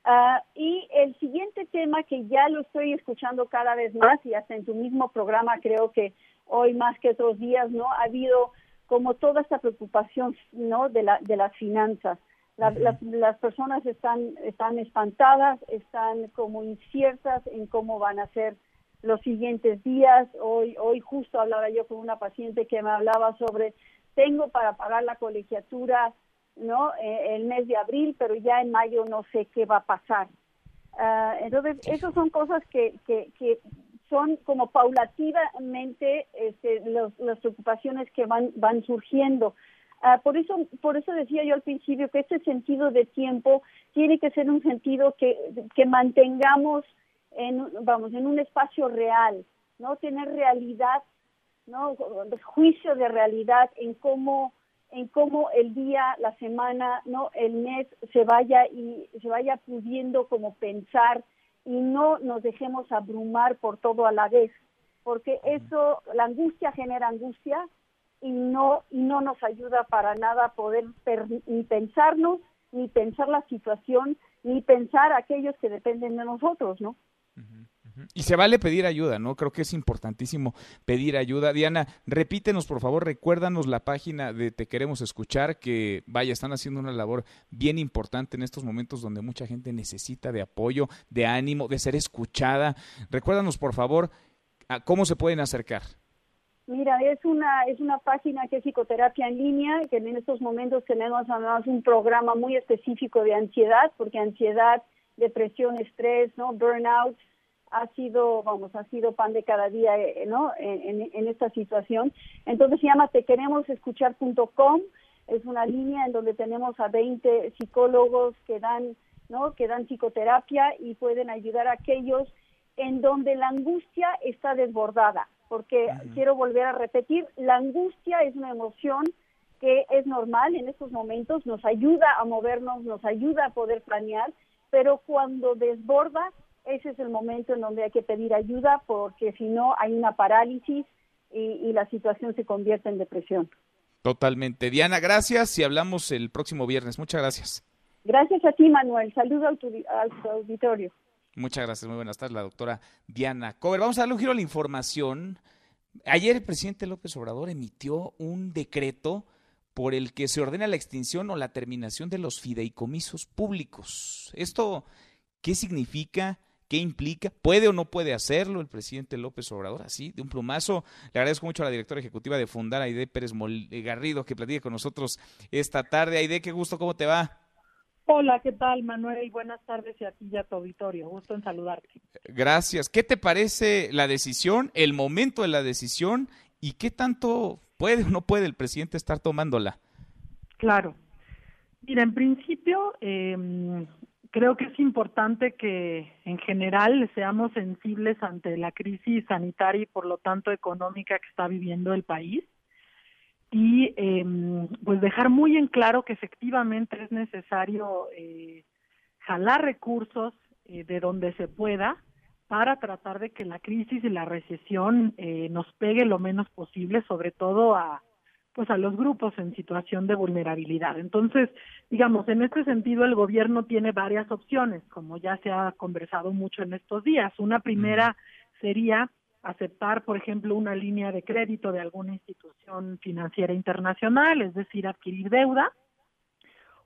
Uh, y el siguiente tema que ya lo estoy escuchando cada vez más y hasta en tu mismo programa creo que hoy más que otros días, ¿no? Ha habido como toda esta preocupación, ¿no? De, la, de las finanzas. La, las, las personas están, están espantadas, están como inciertas en cómo van a ser los siguientes días. Hoy, hoy justo hablaba yo con una paciente que me hablaba sobre, tengo para pagar la colegiatura, ¿no? Eh, el mes de abril, pero ya en mayo no sé qué va a pasar. Uh, entonces, esas son cosas que, que, que son como paulativamente este, los, las preocupaciones que van, van surgiendo. Uh, por eso, por eso decía yo al principio que este sentido de tiempo tiene que ser un sentido que, que mantengamos en, vamos, en un espacio real, no tener realidad, no juicio de realidad en cómo en cómo el día, la semana, no el mes se vaya y se vaya pudiendo como pensar y no nos dejemos abrumar por todo a la vez, porque eso la angustia genera angustia y no y no nos ayuda para nada a poder per, ni pensarnos ni pensar la situación ni pensar aquellos que dependen de nosotros no y se vale pedir ayuda, ¿no? Creo que es importantísimo pedir ayuda. Diana, repítenos, por favor, recuérdanos la página de Te Queremos Escuchar, que vaya, están haciendo una labor bien importante en estos momentos donde mucha gente necesita de apoyo, de ánimo, de ser escuchada. Recuérdanos, por favor, a cómo se pueden acercar. Mira, es una es una página que es psicoterapia en línea, que en estos momentos tenemos además un programa muy específico de ansiedad, porque ansiedad depresión, estrés, ¿no? Burnout, ha sido, vamos, ha sido pan de cada día, eh, ¿no? En, en, esta situación. Entonces se llama tequeremosescuchar.com, es una línea en donde tenemos a 20 psicólogos que dan, ¿no? Que dan psicoterapia y pueden ayudar a aquellos en donde la angustia está desbordada, porque quiero volver a repetir, la angustia es una emoción que es normal en estos momentos, nos ayuda a movernos, nos ayuda a poder planear, pero cuando desborda, ese es el momento en donde hay que pedir ayuda porque si no hay una parálisis y, la situación se convierte en depresión. Totalmente. Diana, gracias y hablamos el próximo viernes. Muchas gracias. Gracias a ti, Manuel. Saludo al tu, auditorio. Muchas gracias. Muy buenas tardes, la doctora Diana Cover. Vamos a darle un giro a la información. Ayer el presidente López Obrador emitió un decreto por el que se ordena la extinción o la terminación de los fideicomisos públicos. ¿Esto qué significa? ¿Qué implica? ¿Puede o no puede hacerlo el presidente López Obrador? Así, de un plumazo. Le agradezco mucho a la directora ejecutiva de Fundar, Aide Pérez eh, Garrido, que platique con nosotros esta tarde. Aide, qué gusto, ¿cómo te va? Hola, ¿qué tal, Manuel? Buenas tardes y a ti y a tu auditorio. Gusto en saludarte. Gracias. ¿Qué te parece la decisión, el momento de la decisión y qué tanto puede o no puede el presidente estar tomándola? Claro. Mira, en principio, eh, creo que es importante que en general seamos sensibles ante la crisis sanitaria y por lo tanto económica que está viviendo el país. Y eh, pues dejar muy en claro que efectivamente es necesario eh, jalar recursos eh, de donde se pueda para tratar de que la crisis y la recesión eh, nos pegue lo menos posible, sobre todo a, pues a los grupos en situación de vulnerabilidad. Entonces, digamos, en este sentido el gobierno tiene varias opciones, como ya se ha conversado mucho en estos días. Una primera sería aceptar, por ejemplo, una línea de crédito de alguna institución financiera internacional, es decir, adquirir deuda.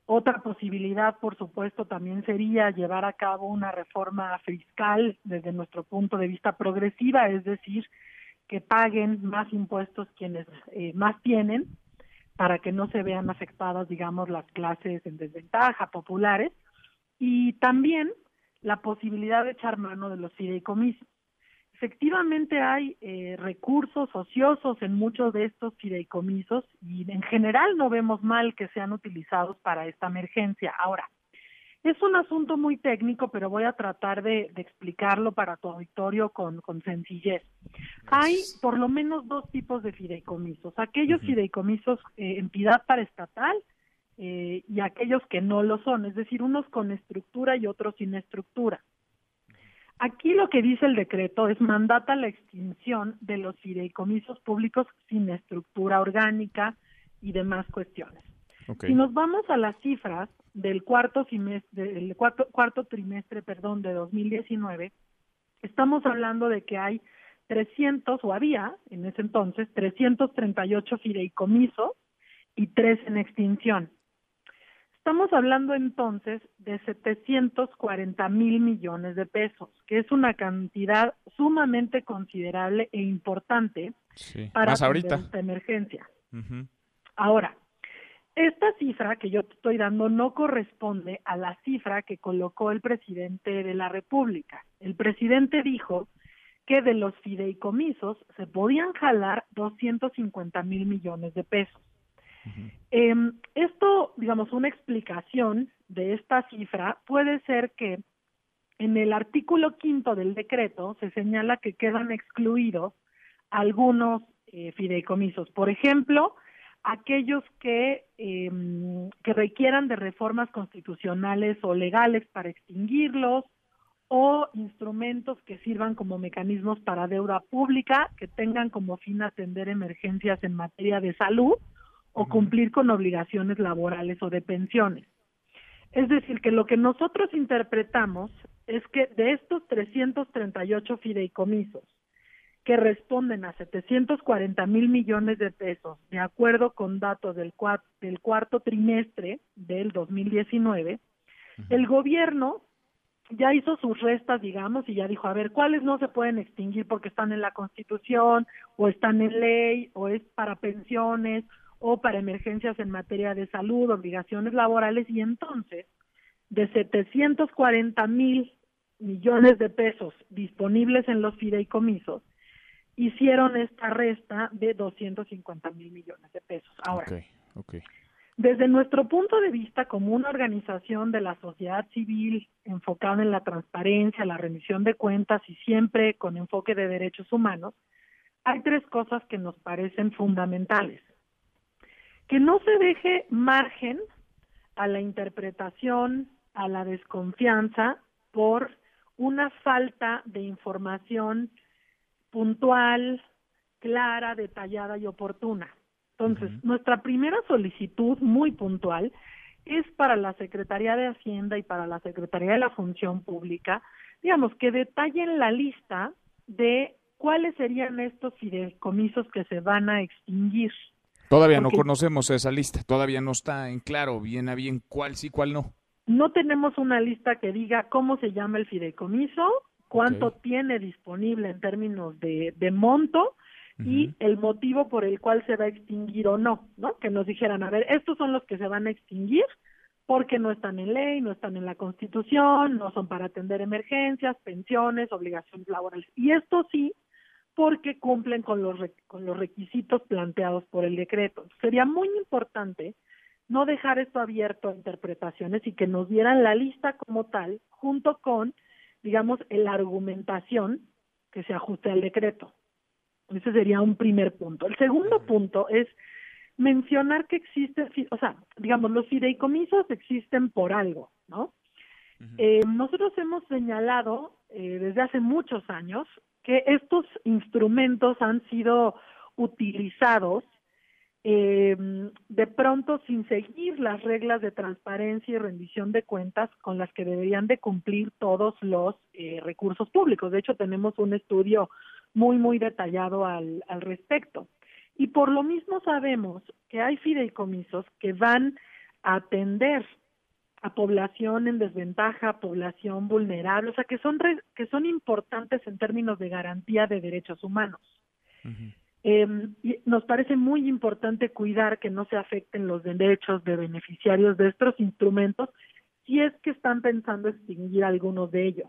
Otra posibilidad, por supuesto, también sería llevar a cabo una reforma fiscal desde nuestro punto de vista progresiva, es decir, que paguen más impuestos quienes eh, más tienen para que no se vean afectadas, digamos, las clases en desventaja, populares, y también la posibilidad de echar mano de los fideicomisos. Efectivamente hay eh, recursos ociosos en muchos de estos fideicomisos y en general no vemos mal que sean utilizados para esta emergencia. Ahora, es un asunto muy técnico, pero voy a tratar de, explicarlo para tu auditorio con, sencillez. Hay por lo menos dos tipos de fideicomisos. Aquellos fideicomisos eh, entidad paraestatal eh, y aquellos que no lo son, es decir, unos con estructura y otros sin estructura. Aquí lo que dice el decreto es mandata la extinción de los fideicomisos públicos sin estructura orgánica y demás cuestiones. Si nos vamos a las cifras del cuarto semestre, del cuarto, cuarto trimestre, perdón, de 2019, estamos hablando de que hay 300 o había en ese entonces 338 fideicomisos y tres en extinción. Estamos hablando entonces de 740 mil millones de pesos, que es una cantidad sumamente considerable e importante para esta emergencia. Ahora, esta cifra que yo te estoy dando no corresponde a la cifra que colocó el presidente de la República. El presidente dijo que de los fideicomisos se podían jalar 250 mil millones de pesos. Em, esto, digamos, una explicación de esta cifra puede ser que en el artículo quinto del decreto se señala que quedan excluidos algunos eh, fideicomisos. Por ejemplo, aquellos que, em, que requieran de reformas constitucionales o legales para extinguirlos o instrumentos que sirvan como mecanismos para deuda pública que tengan como fin atender emergencias en materia de salud o cumplir con obligaciones laborales o de pensiones. Es decir, que lo que nosotros interpretamos es que de estos 338 fideicomisos, que responden a 740 mil millones de pesos, de acuerdo con datos del, del cuarto trimestre del 2019, el gobierno ya hizo sus restas, digamos, y ya dijo, a ver, ¿cuáles no se pueden extinguir porque están en la Constitución o están en ley o es para pensiones o para emergencias en materia de salud, obligaciones laborales? Y entonces de 740 mil millones de pesos disponibles en los fideicomisos, hicieron esta resta de 250 mil millones de pesos. Ahora, desde nuestro punto de vista como una organización de la sociedad civil enfocada en la transparencia, la remisión de cuentas y siempre con enfoque de derechos humanos, hay tres cosas que nos parecen fundamentales. Que no se deje margen a la interpretación, a la desconfianza por una falta de información puntual, clara, detallada y oportuna. Entonces, nuestra primera solicitud muy puntual es para la Secretaría de Hacienda y para la Secretaría de la Función Pública, digamos, que detallen la lista de cuáles serían estos fideicomisos que se van a extinguir. Todavía no conocemos esa lista, todavía no está en claro bien a bien cuál sí, cuál no. No tenemos una lista que diga cómo se llama el fideicomiso, cuánto tiene disponible en términos de, de monto y el motivo por el cual se va a extinguir o no, ¿no? Que nos dijeran, a ver, estos son los que se van a extinguir porque no están en ley, no están en la Constitución, no son para atender emergencias, pensiones, obligaciones laborales. Y esto sí, porque cumplen con los, con los requisitos planteados por el decreto. Sería muy importante no dejar esto abierto a interpretaciones y que nos dieran la lista como tal, junto con digamos, la argumentación que se ajuste al decreto. Ese sería un primer punto. El segundo punto es mencionar que existe, o sea, digamos, los fideicomisos existen por algo, ¿no? eh, nosotros hemos señalado eh, desde hace muchos años que estos instrumentos han sido utilizados eh, de pronto sin seguir las reglas de transparencia y rendición de cuentas con las que deberían de cumplir todos los eh, recursos públicos. De hecho, tenemos un estudio muy, muy detallado al, al respecto. Y por lo mismo sabemos que hay fideicomisos que van a atender a población en desventaja, población vulnerable, o sea, que son, que son importantes en términos de garantía de derechos humanos. Eh, nos parece muy importante cuidar que no se afecten los derechos de beneficiarios de estos instrumentos si es que están pensando extinguir algunos de ellos.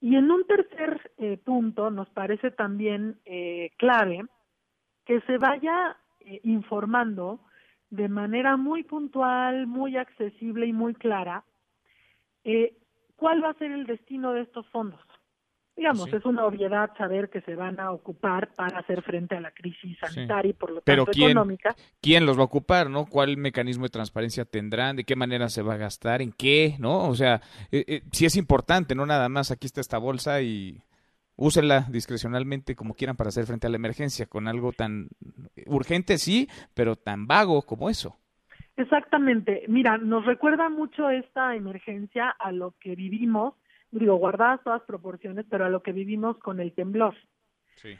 Y en un tercer eh, punto nos parece también eh, clave que se vaya eh, informando de manera muy puntual, muy accesible y muy clara cuál va a ser el destino de estos fondos. Digamos, es una obviedad saber que se van a ocupar para hacer frente a la crisis sanitaria y por lo tanto quién, económica. ¿Quién los va a ocupar, no? ¿Cuál mecanismo de transparencia tendrán? ¿De qué manera se va a gastar? ¿En qué? ¿No? O sea, eh, eh, sí es importante, no nada más aquí está esta bolsa y úsela discrecionalmente como quieran para hacer frente a la emergencia, con algo tan urgente, sí, pero tan vago como eso. Exactamente. Mira, nos recuerda mucho esta emergencia a lo que vivimos digo, guardadas todas proporciones, pero a lo que vivimos con el temblor. Sí.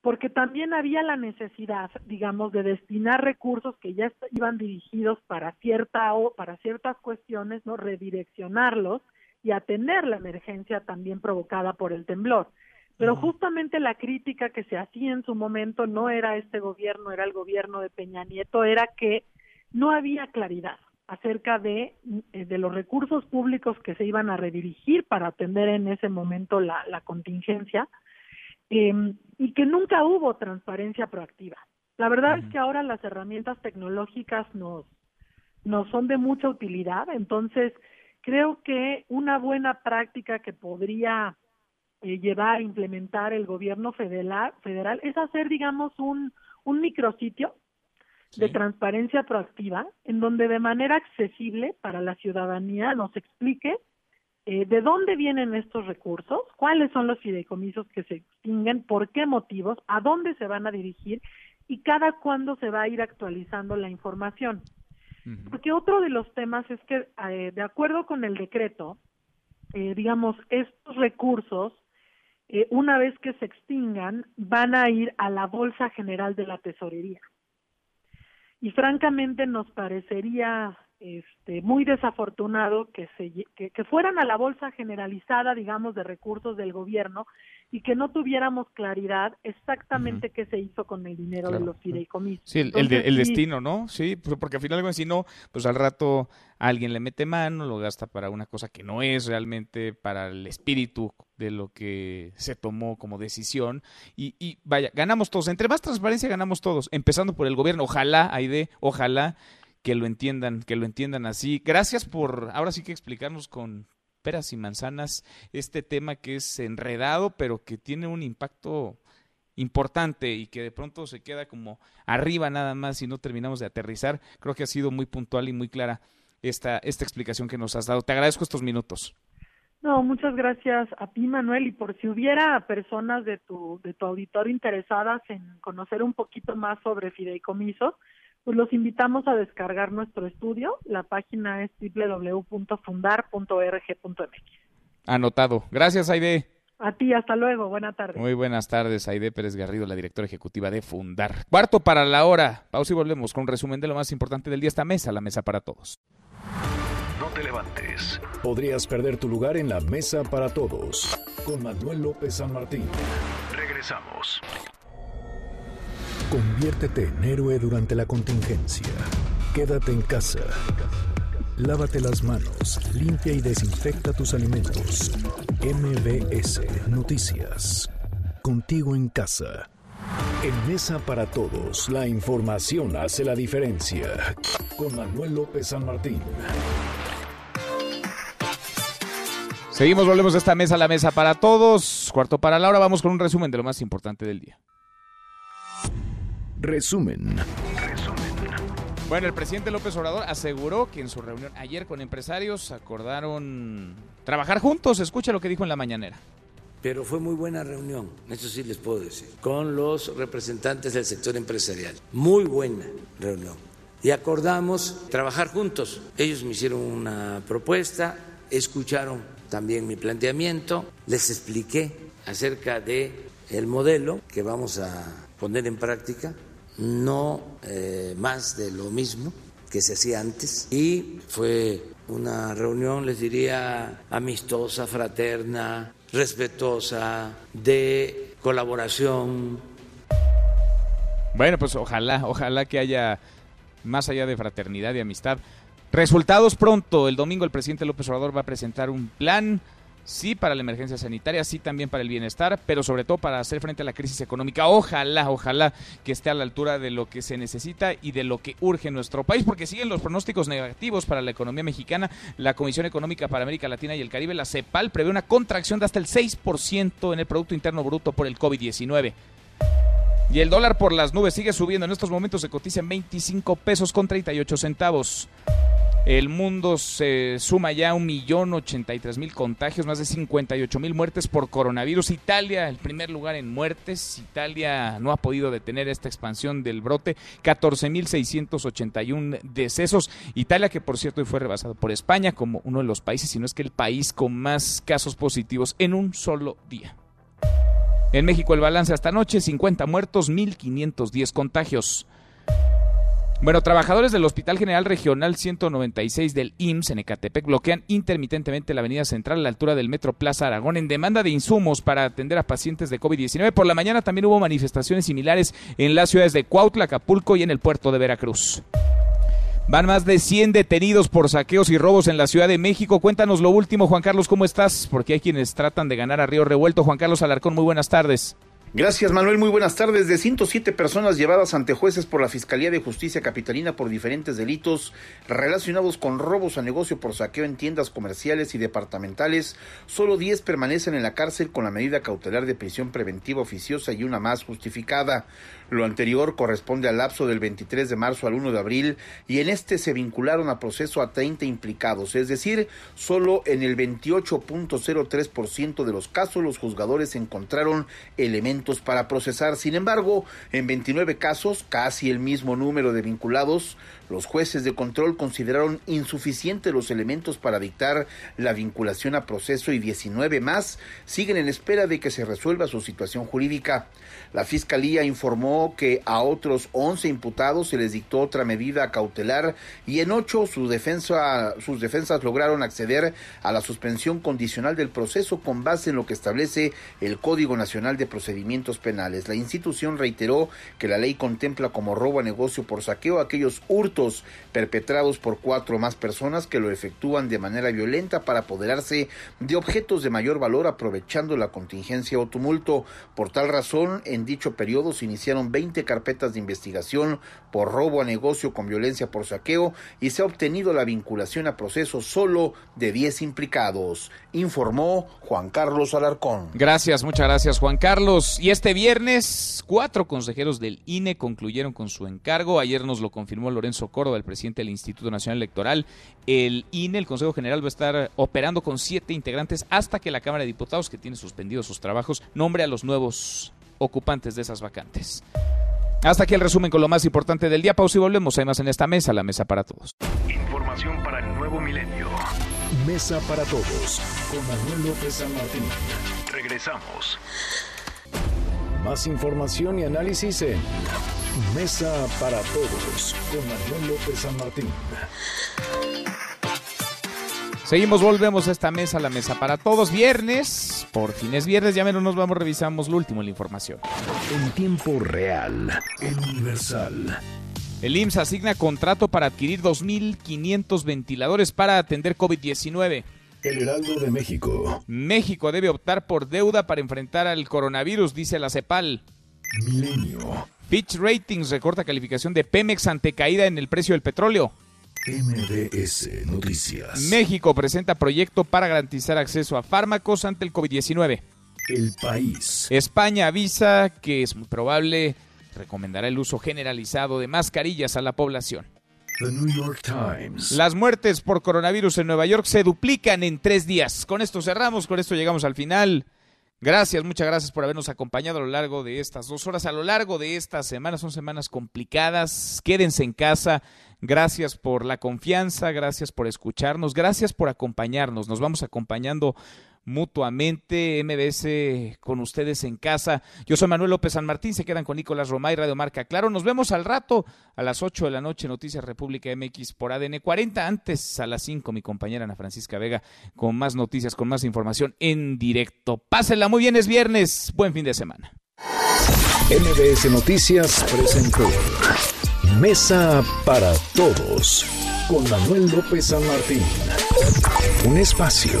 Porque también había la necesidad, digamos, de destinar recursos que ya iban dirigidos para cierta o para ciertas cuestiones, no redireccionarlos y atender la emergencia también provocada por el temblor. Pero justamente la crítica que se hacía en su momento no era este gobierno, era el gobierno de Peña Nieto, era que no había claridad acerca de, eh, de los recursos públicos que se iban a redirigir para atender en ese momento la, la contingencia eh, y que nunca hubo transparencia proactiva. La verdad es que ahora las herramientas tecnológicas nos, nos son de mucha utilidad, entonces creo que una buena práctica que podría eh, llevar a implementar el gobierno federal, federal es hacer, digamos, un, un micrositio de transparencia proactiva, en donde de manera accesible para la ciudadanía nos explique eh, de dónde vienen estos recursos, cuáles son los fideicomisos que se extinguen, por qué motivos, a dónde se van a dirigir y cada cuándo se va a ir actualizando la información. Porque otro de los temas es que, eh, de acuerdo con el decreto, eh, digamos, estos recursos, una vez que se extingan, van a ir a la Bolsa General de la Tesorería y francamente nos parecería este, muy desafortunado que, se, que, fueran a la bolsa generalizada, digamos, de recursos del gobierno y que no tuviéramos claridad exactamente qué se hizo con el dinero de los fideicomisos. Sí, el, el, destino, ¿no? Sí, pues, porque al final, si no, pues al rato alguien le mete mano, lo gasta para una cosa que no es realmente para el espíritu de lo que se tomó como decisión. Y, y vaya, ganamos todos. Entre más transparencia, ganamos todos, empezando por el gobierno. Ojalá, Aide, ojalá que lo entiendan, que lo entiendan así. Gracias por ahora sí que explicarnos con peras y manzanas este tema que es enredado, pero que tiene un impacto importante y que de pronto se queda como arriba nada más y no terminamos de aterrizar. Creo que ha sido muy puntual y muy clara esta, esta explicación que nos has dado. Te agradezco estos minutos. No, muchas gracias a ti, Manuel. Y por si hubiera personas de tu, de tu auditorio interesadas en conocer un poquito más sobre fideicomiso, pues los invitamos a descargar nuestro estudio. La página es www.fundar.org.mx. Anotado. Gracias, Aide. A ti, hasta luego. Buenas tardes. Muy buenas tardes, Aide Pérez Garrido, la directora ejecutiva de Fundar. Cuarto para la hora. Pausa y volvemos con un resumen de lo más importante del día. Esta mesa, la mesa para todos. No te levantes. Podrías perder tu lugar en la mesa para todos. Con Manuel López San Martín. Regresamos. Conviértete en héroe durante la contingencia. Quédate en casa. Lávate las manos, limpia y desinfecta tus alimentos. MBS Noticias. Contigo en casa. En Mesa para Todos, la información hace la diferencia. Con Manuel López San Martín. Seguimos, volvemos a esta mesa, la mesa para todos. Cuarto para la hora, vamos con un resumen de lo más importante del día. Resumen. Bueno, el presidente López Obrador aseguró que en su reunión ayer con empresarios acordaron trabajar juntos. Escucha lo que dijo en la mañanera. Pero fue muy buena reunión, eso sí les puedo decir, con los representantes del sector empresarial. Muy buena reunión. Y acordamos trabajar juntos. Ellos me hicieron una propuesta, escucharon también mi planteamiento, les expliqué acerca de el modelo que vamos a poner en práctica no eh, más de lo mismo que se hacía antes y fue una reunión, les diría, amistosa, fraterna, respetuosa, de colaboración. Bueno, pues ojalá, ojalá que haya más allá de fraternidad y amistad. Resultados pronto. El domingo el presidente López Obrador va a presentar un plan sí para la emergencia sanitaria, sí también para el bienestar, pero sobre todo para hacer frente a la crisis económica. Ojalá, ojalá que esté a la altura de lo que se necesita y de lo que urge nuestro país, porque siguen los pronósticos negativos para la economía mexicana. La Comisión Económica para América Latina y el Caribe, la CEPAL, prevé una contracción de hasta el 6% en el Producto Interno Bruto por el COVID-19. Y el dólar por las nubes sigue subiendo. En estos momentos se cotiza en 25 pesos con 38 centavos. El mundo se suma ya a un millón ochenta y tres mil contagios, más de 58 mil muertes por coronavirus. Italia, el primer lugar en muertes. Italia no ha podido detener esta expansión del brote. 14 mil 681 decesos. Italia, que por cierto fue rebasado por España como uno de los países, si no es que el país con más casos positivos en un solo día. En México el balance hasta anoche, 50 muertos, 1.510 contagios. Bueno, trabajadores del Hospital General Regional 196 del IMSS en Ecatepec bloquean intermitentemente la avenida central a la altura del Metro Plaza Aragón en demanda de insumos para atender a pacientes de COVID-19. Por la mañana también hubo manifestaciones similares en las ciudades de Cuautla, Acapulco y en el puerto de Veracruz. Van más de 100 detenidos por saqueos y robos en la Ciudad de México. Cuéntanos lo último, Juan Carlos, ¿cómo estás? Porque hay quienes tratan de ganar a Río Revuelto. Juan Carlos Alarcón, muy buenas tardes. Gracias Manuel, muy buenas tardes. De 107 personas llevadas ante jueces por la Fiscalía de Justicia Capitalina por diferentes delitos relacionados con robos a negocio por saqueo en tiendas comerciales y departamentales, solo 10 permanecen en la cárcel con la medida cautelar de prisión preventiva oficiosa y una más justificada. Lo anterior corresponde al lapso del 23 de marzo al 1 de abril y en este se vincularon a proceso a 30 implicados, es decir, solo en el 28.03% de los casos los juzgadores encontraron elementos para procesar. Sin embargo, en 29 casos, casi el mismo número de vinculados, los jueces de control consideraron insuficientes los elementos para dictar la vinculación a proceso y 19 más siguen en espera de que se resuelva su situación jurídica. La Fiscalía informó que a otros 11 imputados se les dictó otra medida cautelar y en ocho su defensa, sus defensas lograron acceder a la suspensión condicional del proceso con base en lo que establece el Código Nacional de Procedimientos Penales. La institución reiteró que la ley contempla como robo a negocio por saqueo aquellos hurtos perpetrados por cuatro más personas que lo efectúan de manera violenta para apoderarse de objetos de mayor valor aprovechando la contingencia o tumulto. Por tal razón, en dicho periodo se iniciaron 20 carpetas de investigación por robo a negocio con violencia por saqueo y se ha obtenido la vinculación a proceso solo de 10 implicados, informó Juan Carlos Alarcón. Gracias, muchas gracias Juan Carlos. Y este viernes, cuatro consejeros del INE concluyeron con su encargo. Ayer nos lo confirmó Lorenzo Córdoba, el presidente del Instituto Nacional Electoral. El INE, el Consejo General, va a estar operando con siete integrantes hasta que la Cámara de Diputados, que tiene suspendidos sus trabajos, nombre a los nuevos ocupantes de esas vacantes. Hasta aquí el resumen con lo más importante del día. Pausa y volvemos. Hay más en esta mesa, la mesa para todos. Información para el nuevo milenio. Mesa para todos con Manuel López San Martín. Regresamos. Más información y análisis en Mesa para todos con Manuel López San Martín. Seguimos, volvemos a esta mesa, la mesa para todos. Viernes, por fin es viernes, ya menos nos vamos, revisamos lo último en la información. En tiempo real, en Universal. El IMSS asigna contrato para adquirir 2.500 ventiladores para atender COVID-19. El Heraldo de México. México debe optar por deuda para enfrentar al coronavirus, dice la CEPAL. Milenio. Fitch Ratings recorta calificación de Pemex ante caída en el precio del petróleo. MDS Noticias. México presenta proyecto para garantizar acceso a fármacos ante el COVID-19. El país. España avisa que es muy probable recomendará el uso generalizado de mascarillas a la población. Las muertes por coronavirus en Nueva York se duplican en tres días. Con esto cerramos, con esto llegamos al final. Gracias, muchas gracias por habernos acompañado a lo largo de estas dos horas, a lo largo de estas semanas. Son semanas complicadas. Quédense en casa. Gracias por la confianza, gracias por escucharnos, gracias por acompañarnos. Nos vamos acompañando mutuamente, MBS con ustedes en casa. Yo soy Manuel López San Martín, se quedan con Nicolás Romay, Radio Marca Claro. Nos vemos al rato a las 8 de la noche, Noticias República MX por ADN 40. Antes a las 5, mi compañera Ana Francisca Vega con más noticias, con más información en directo. Pásenla muy bien, es viernes. Buen fin de semana. MBS Noticias presentó Mesa para Todos con Manuel López San Martín. Un espacio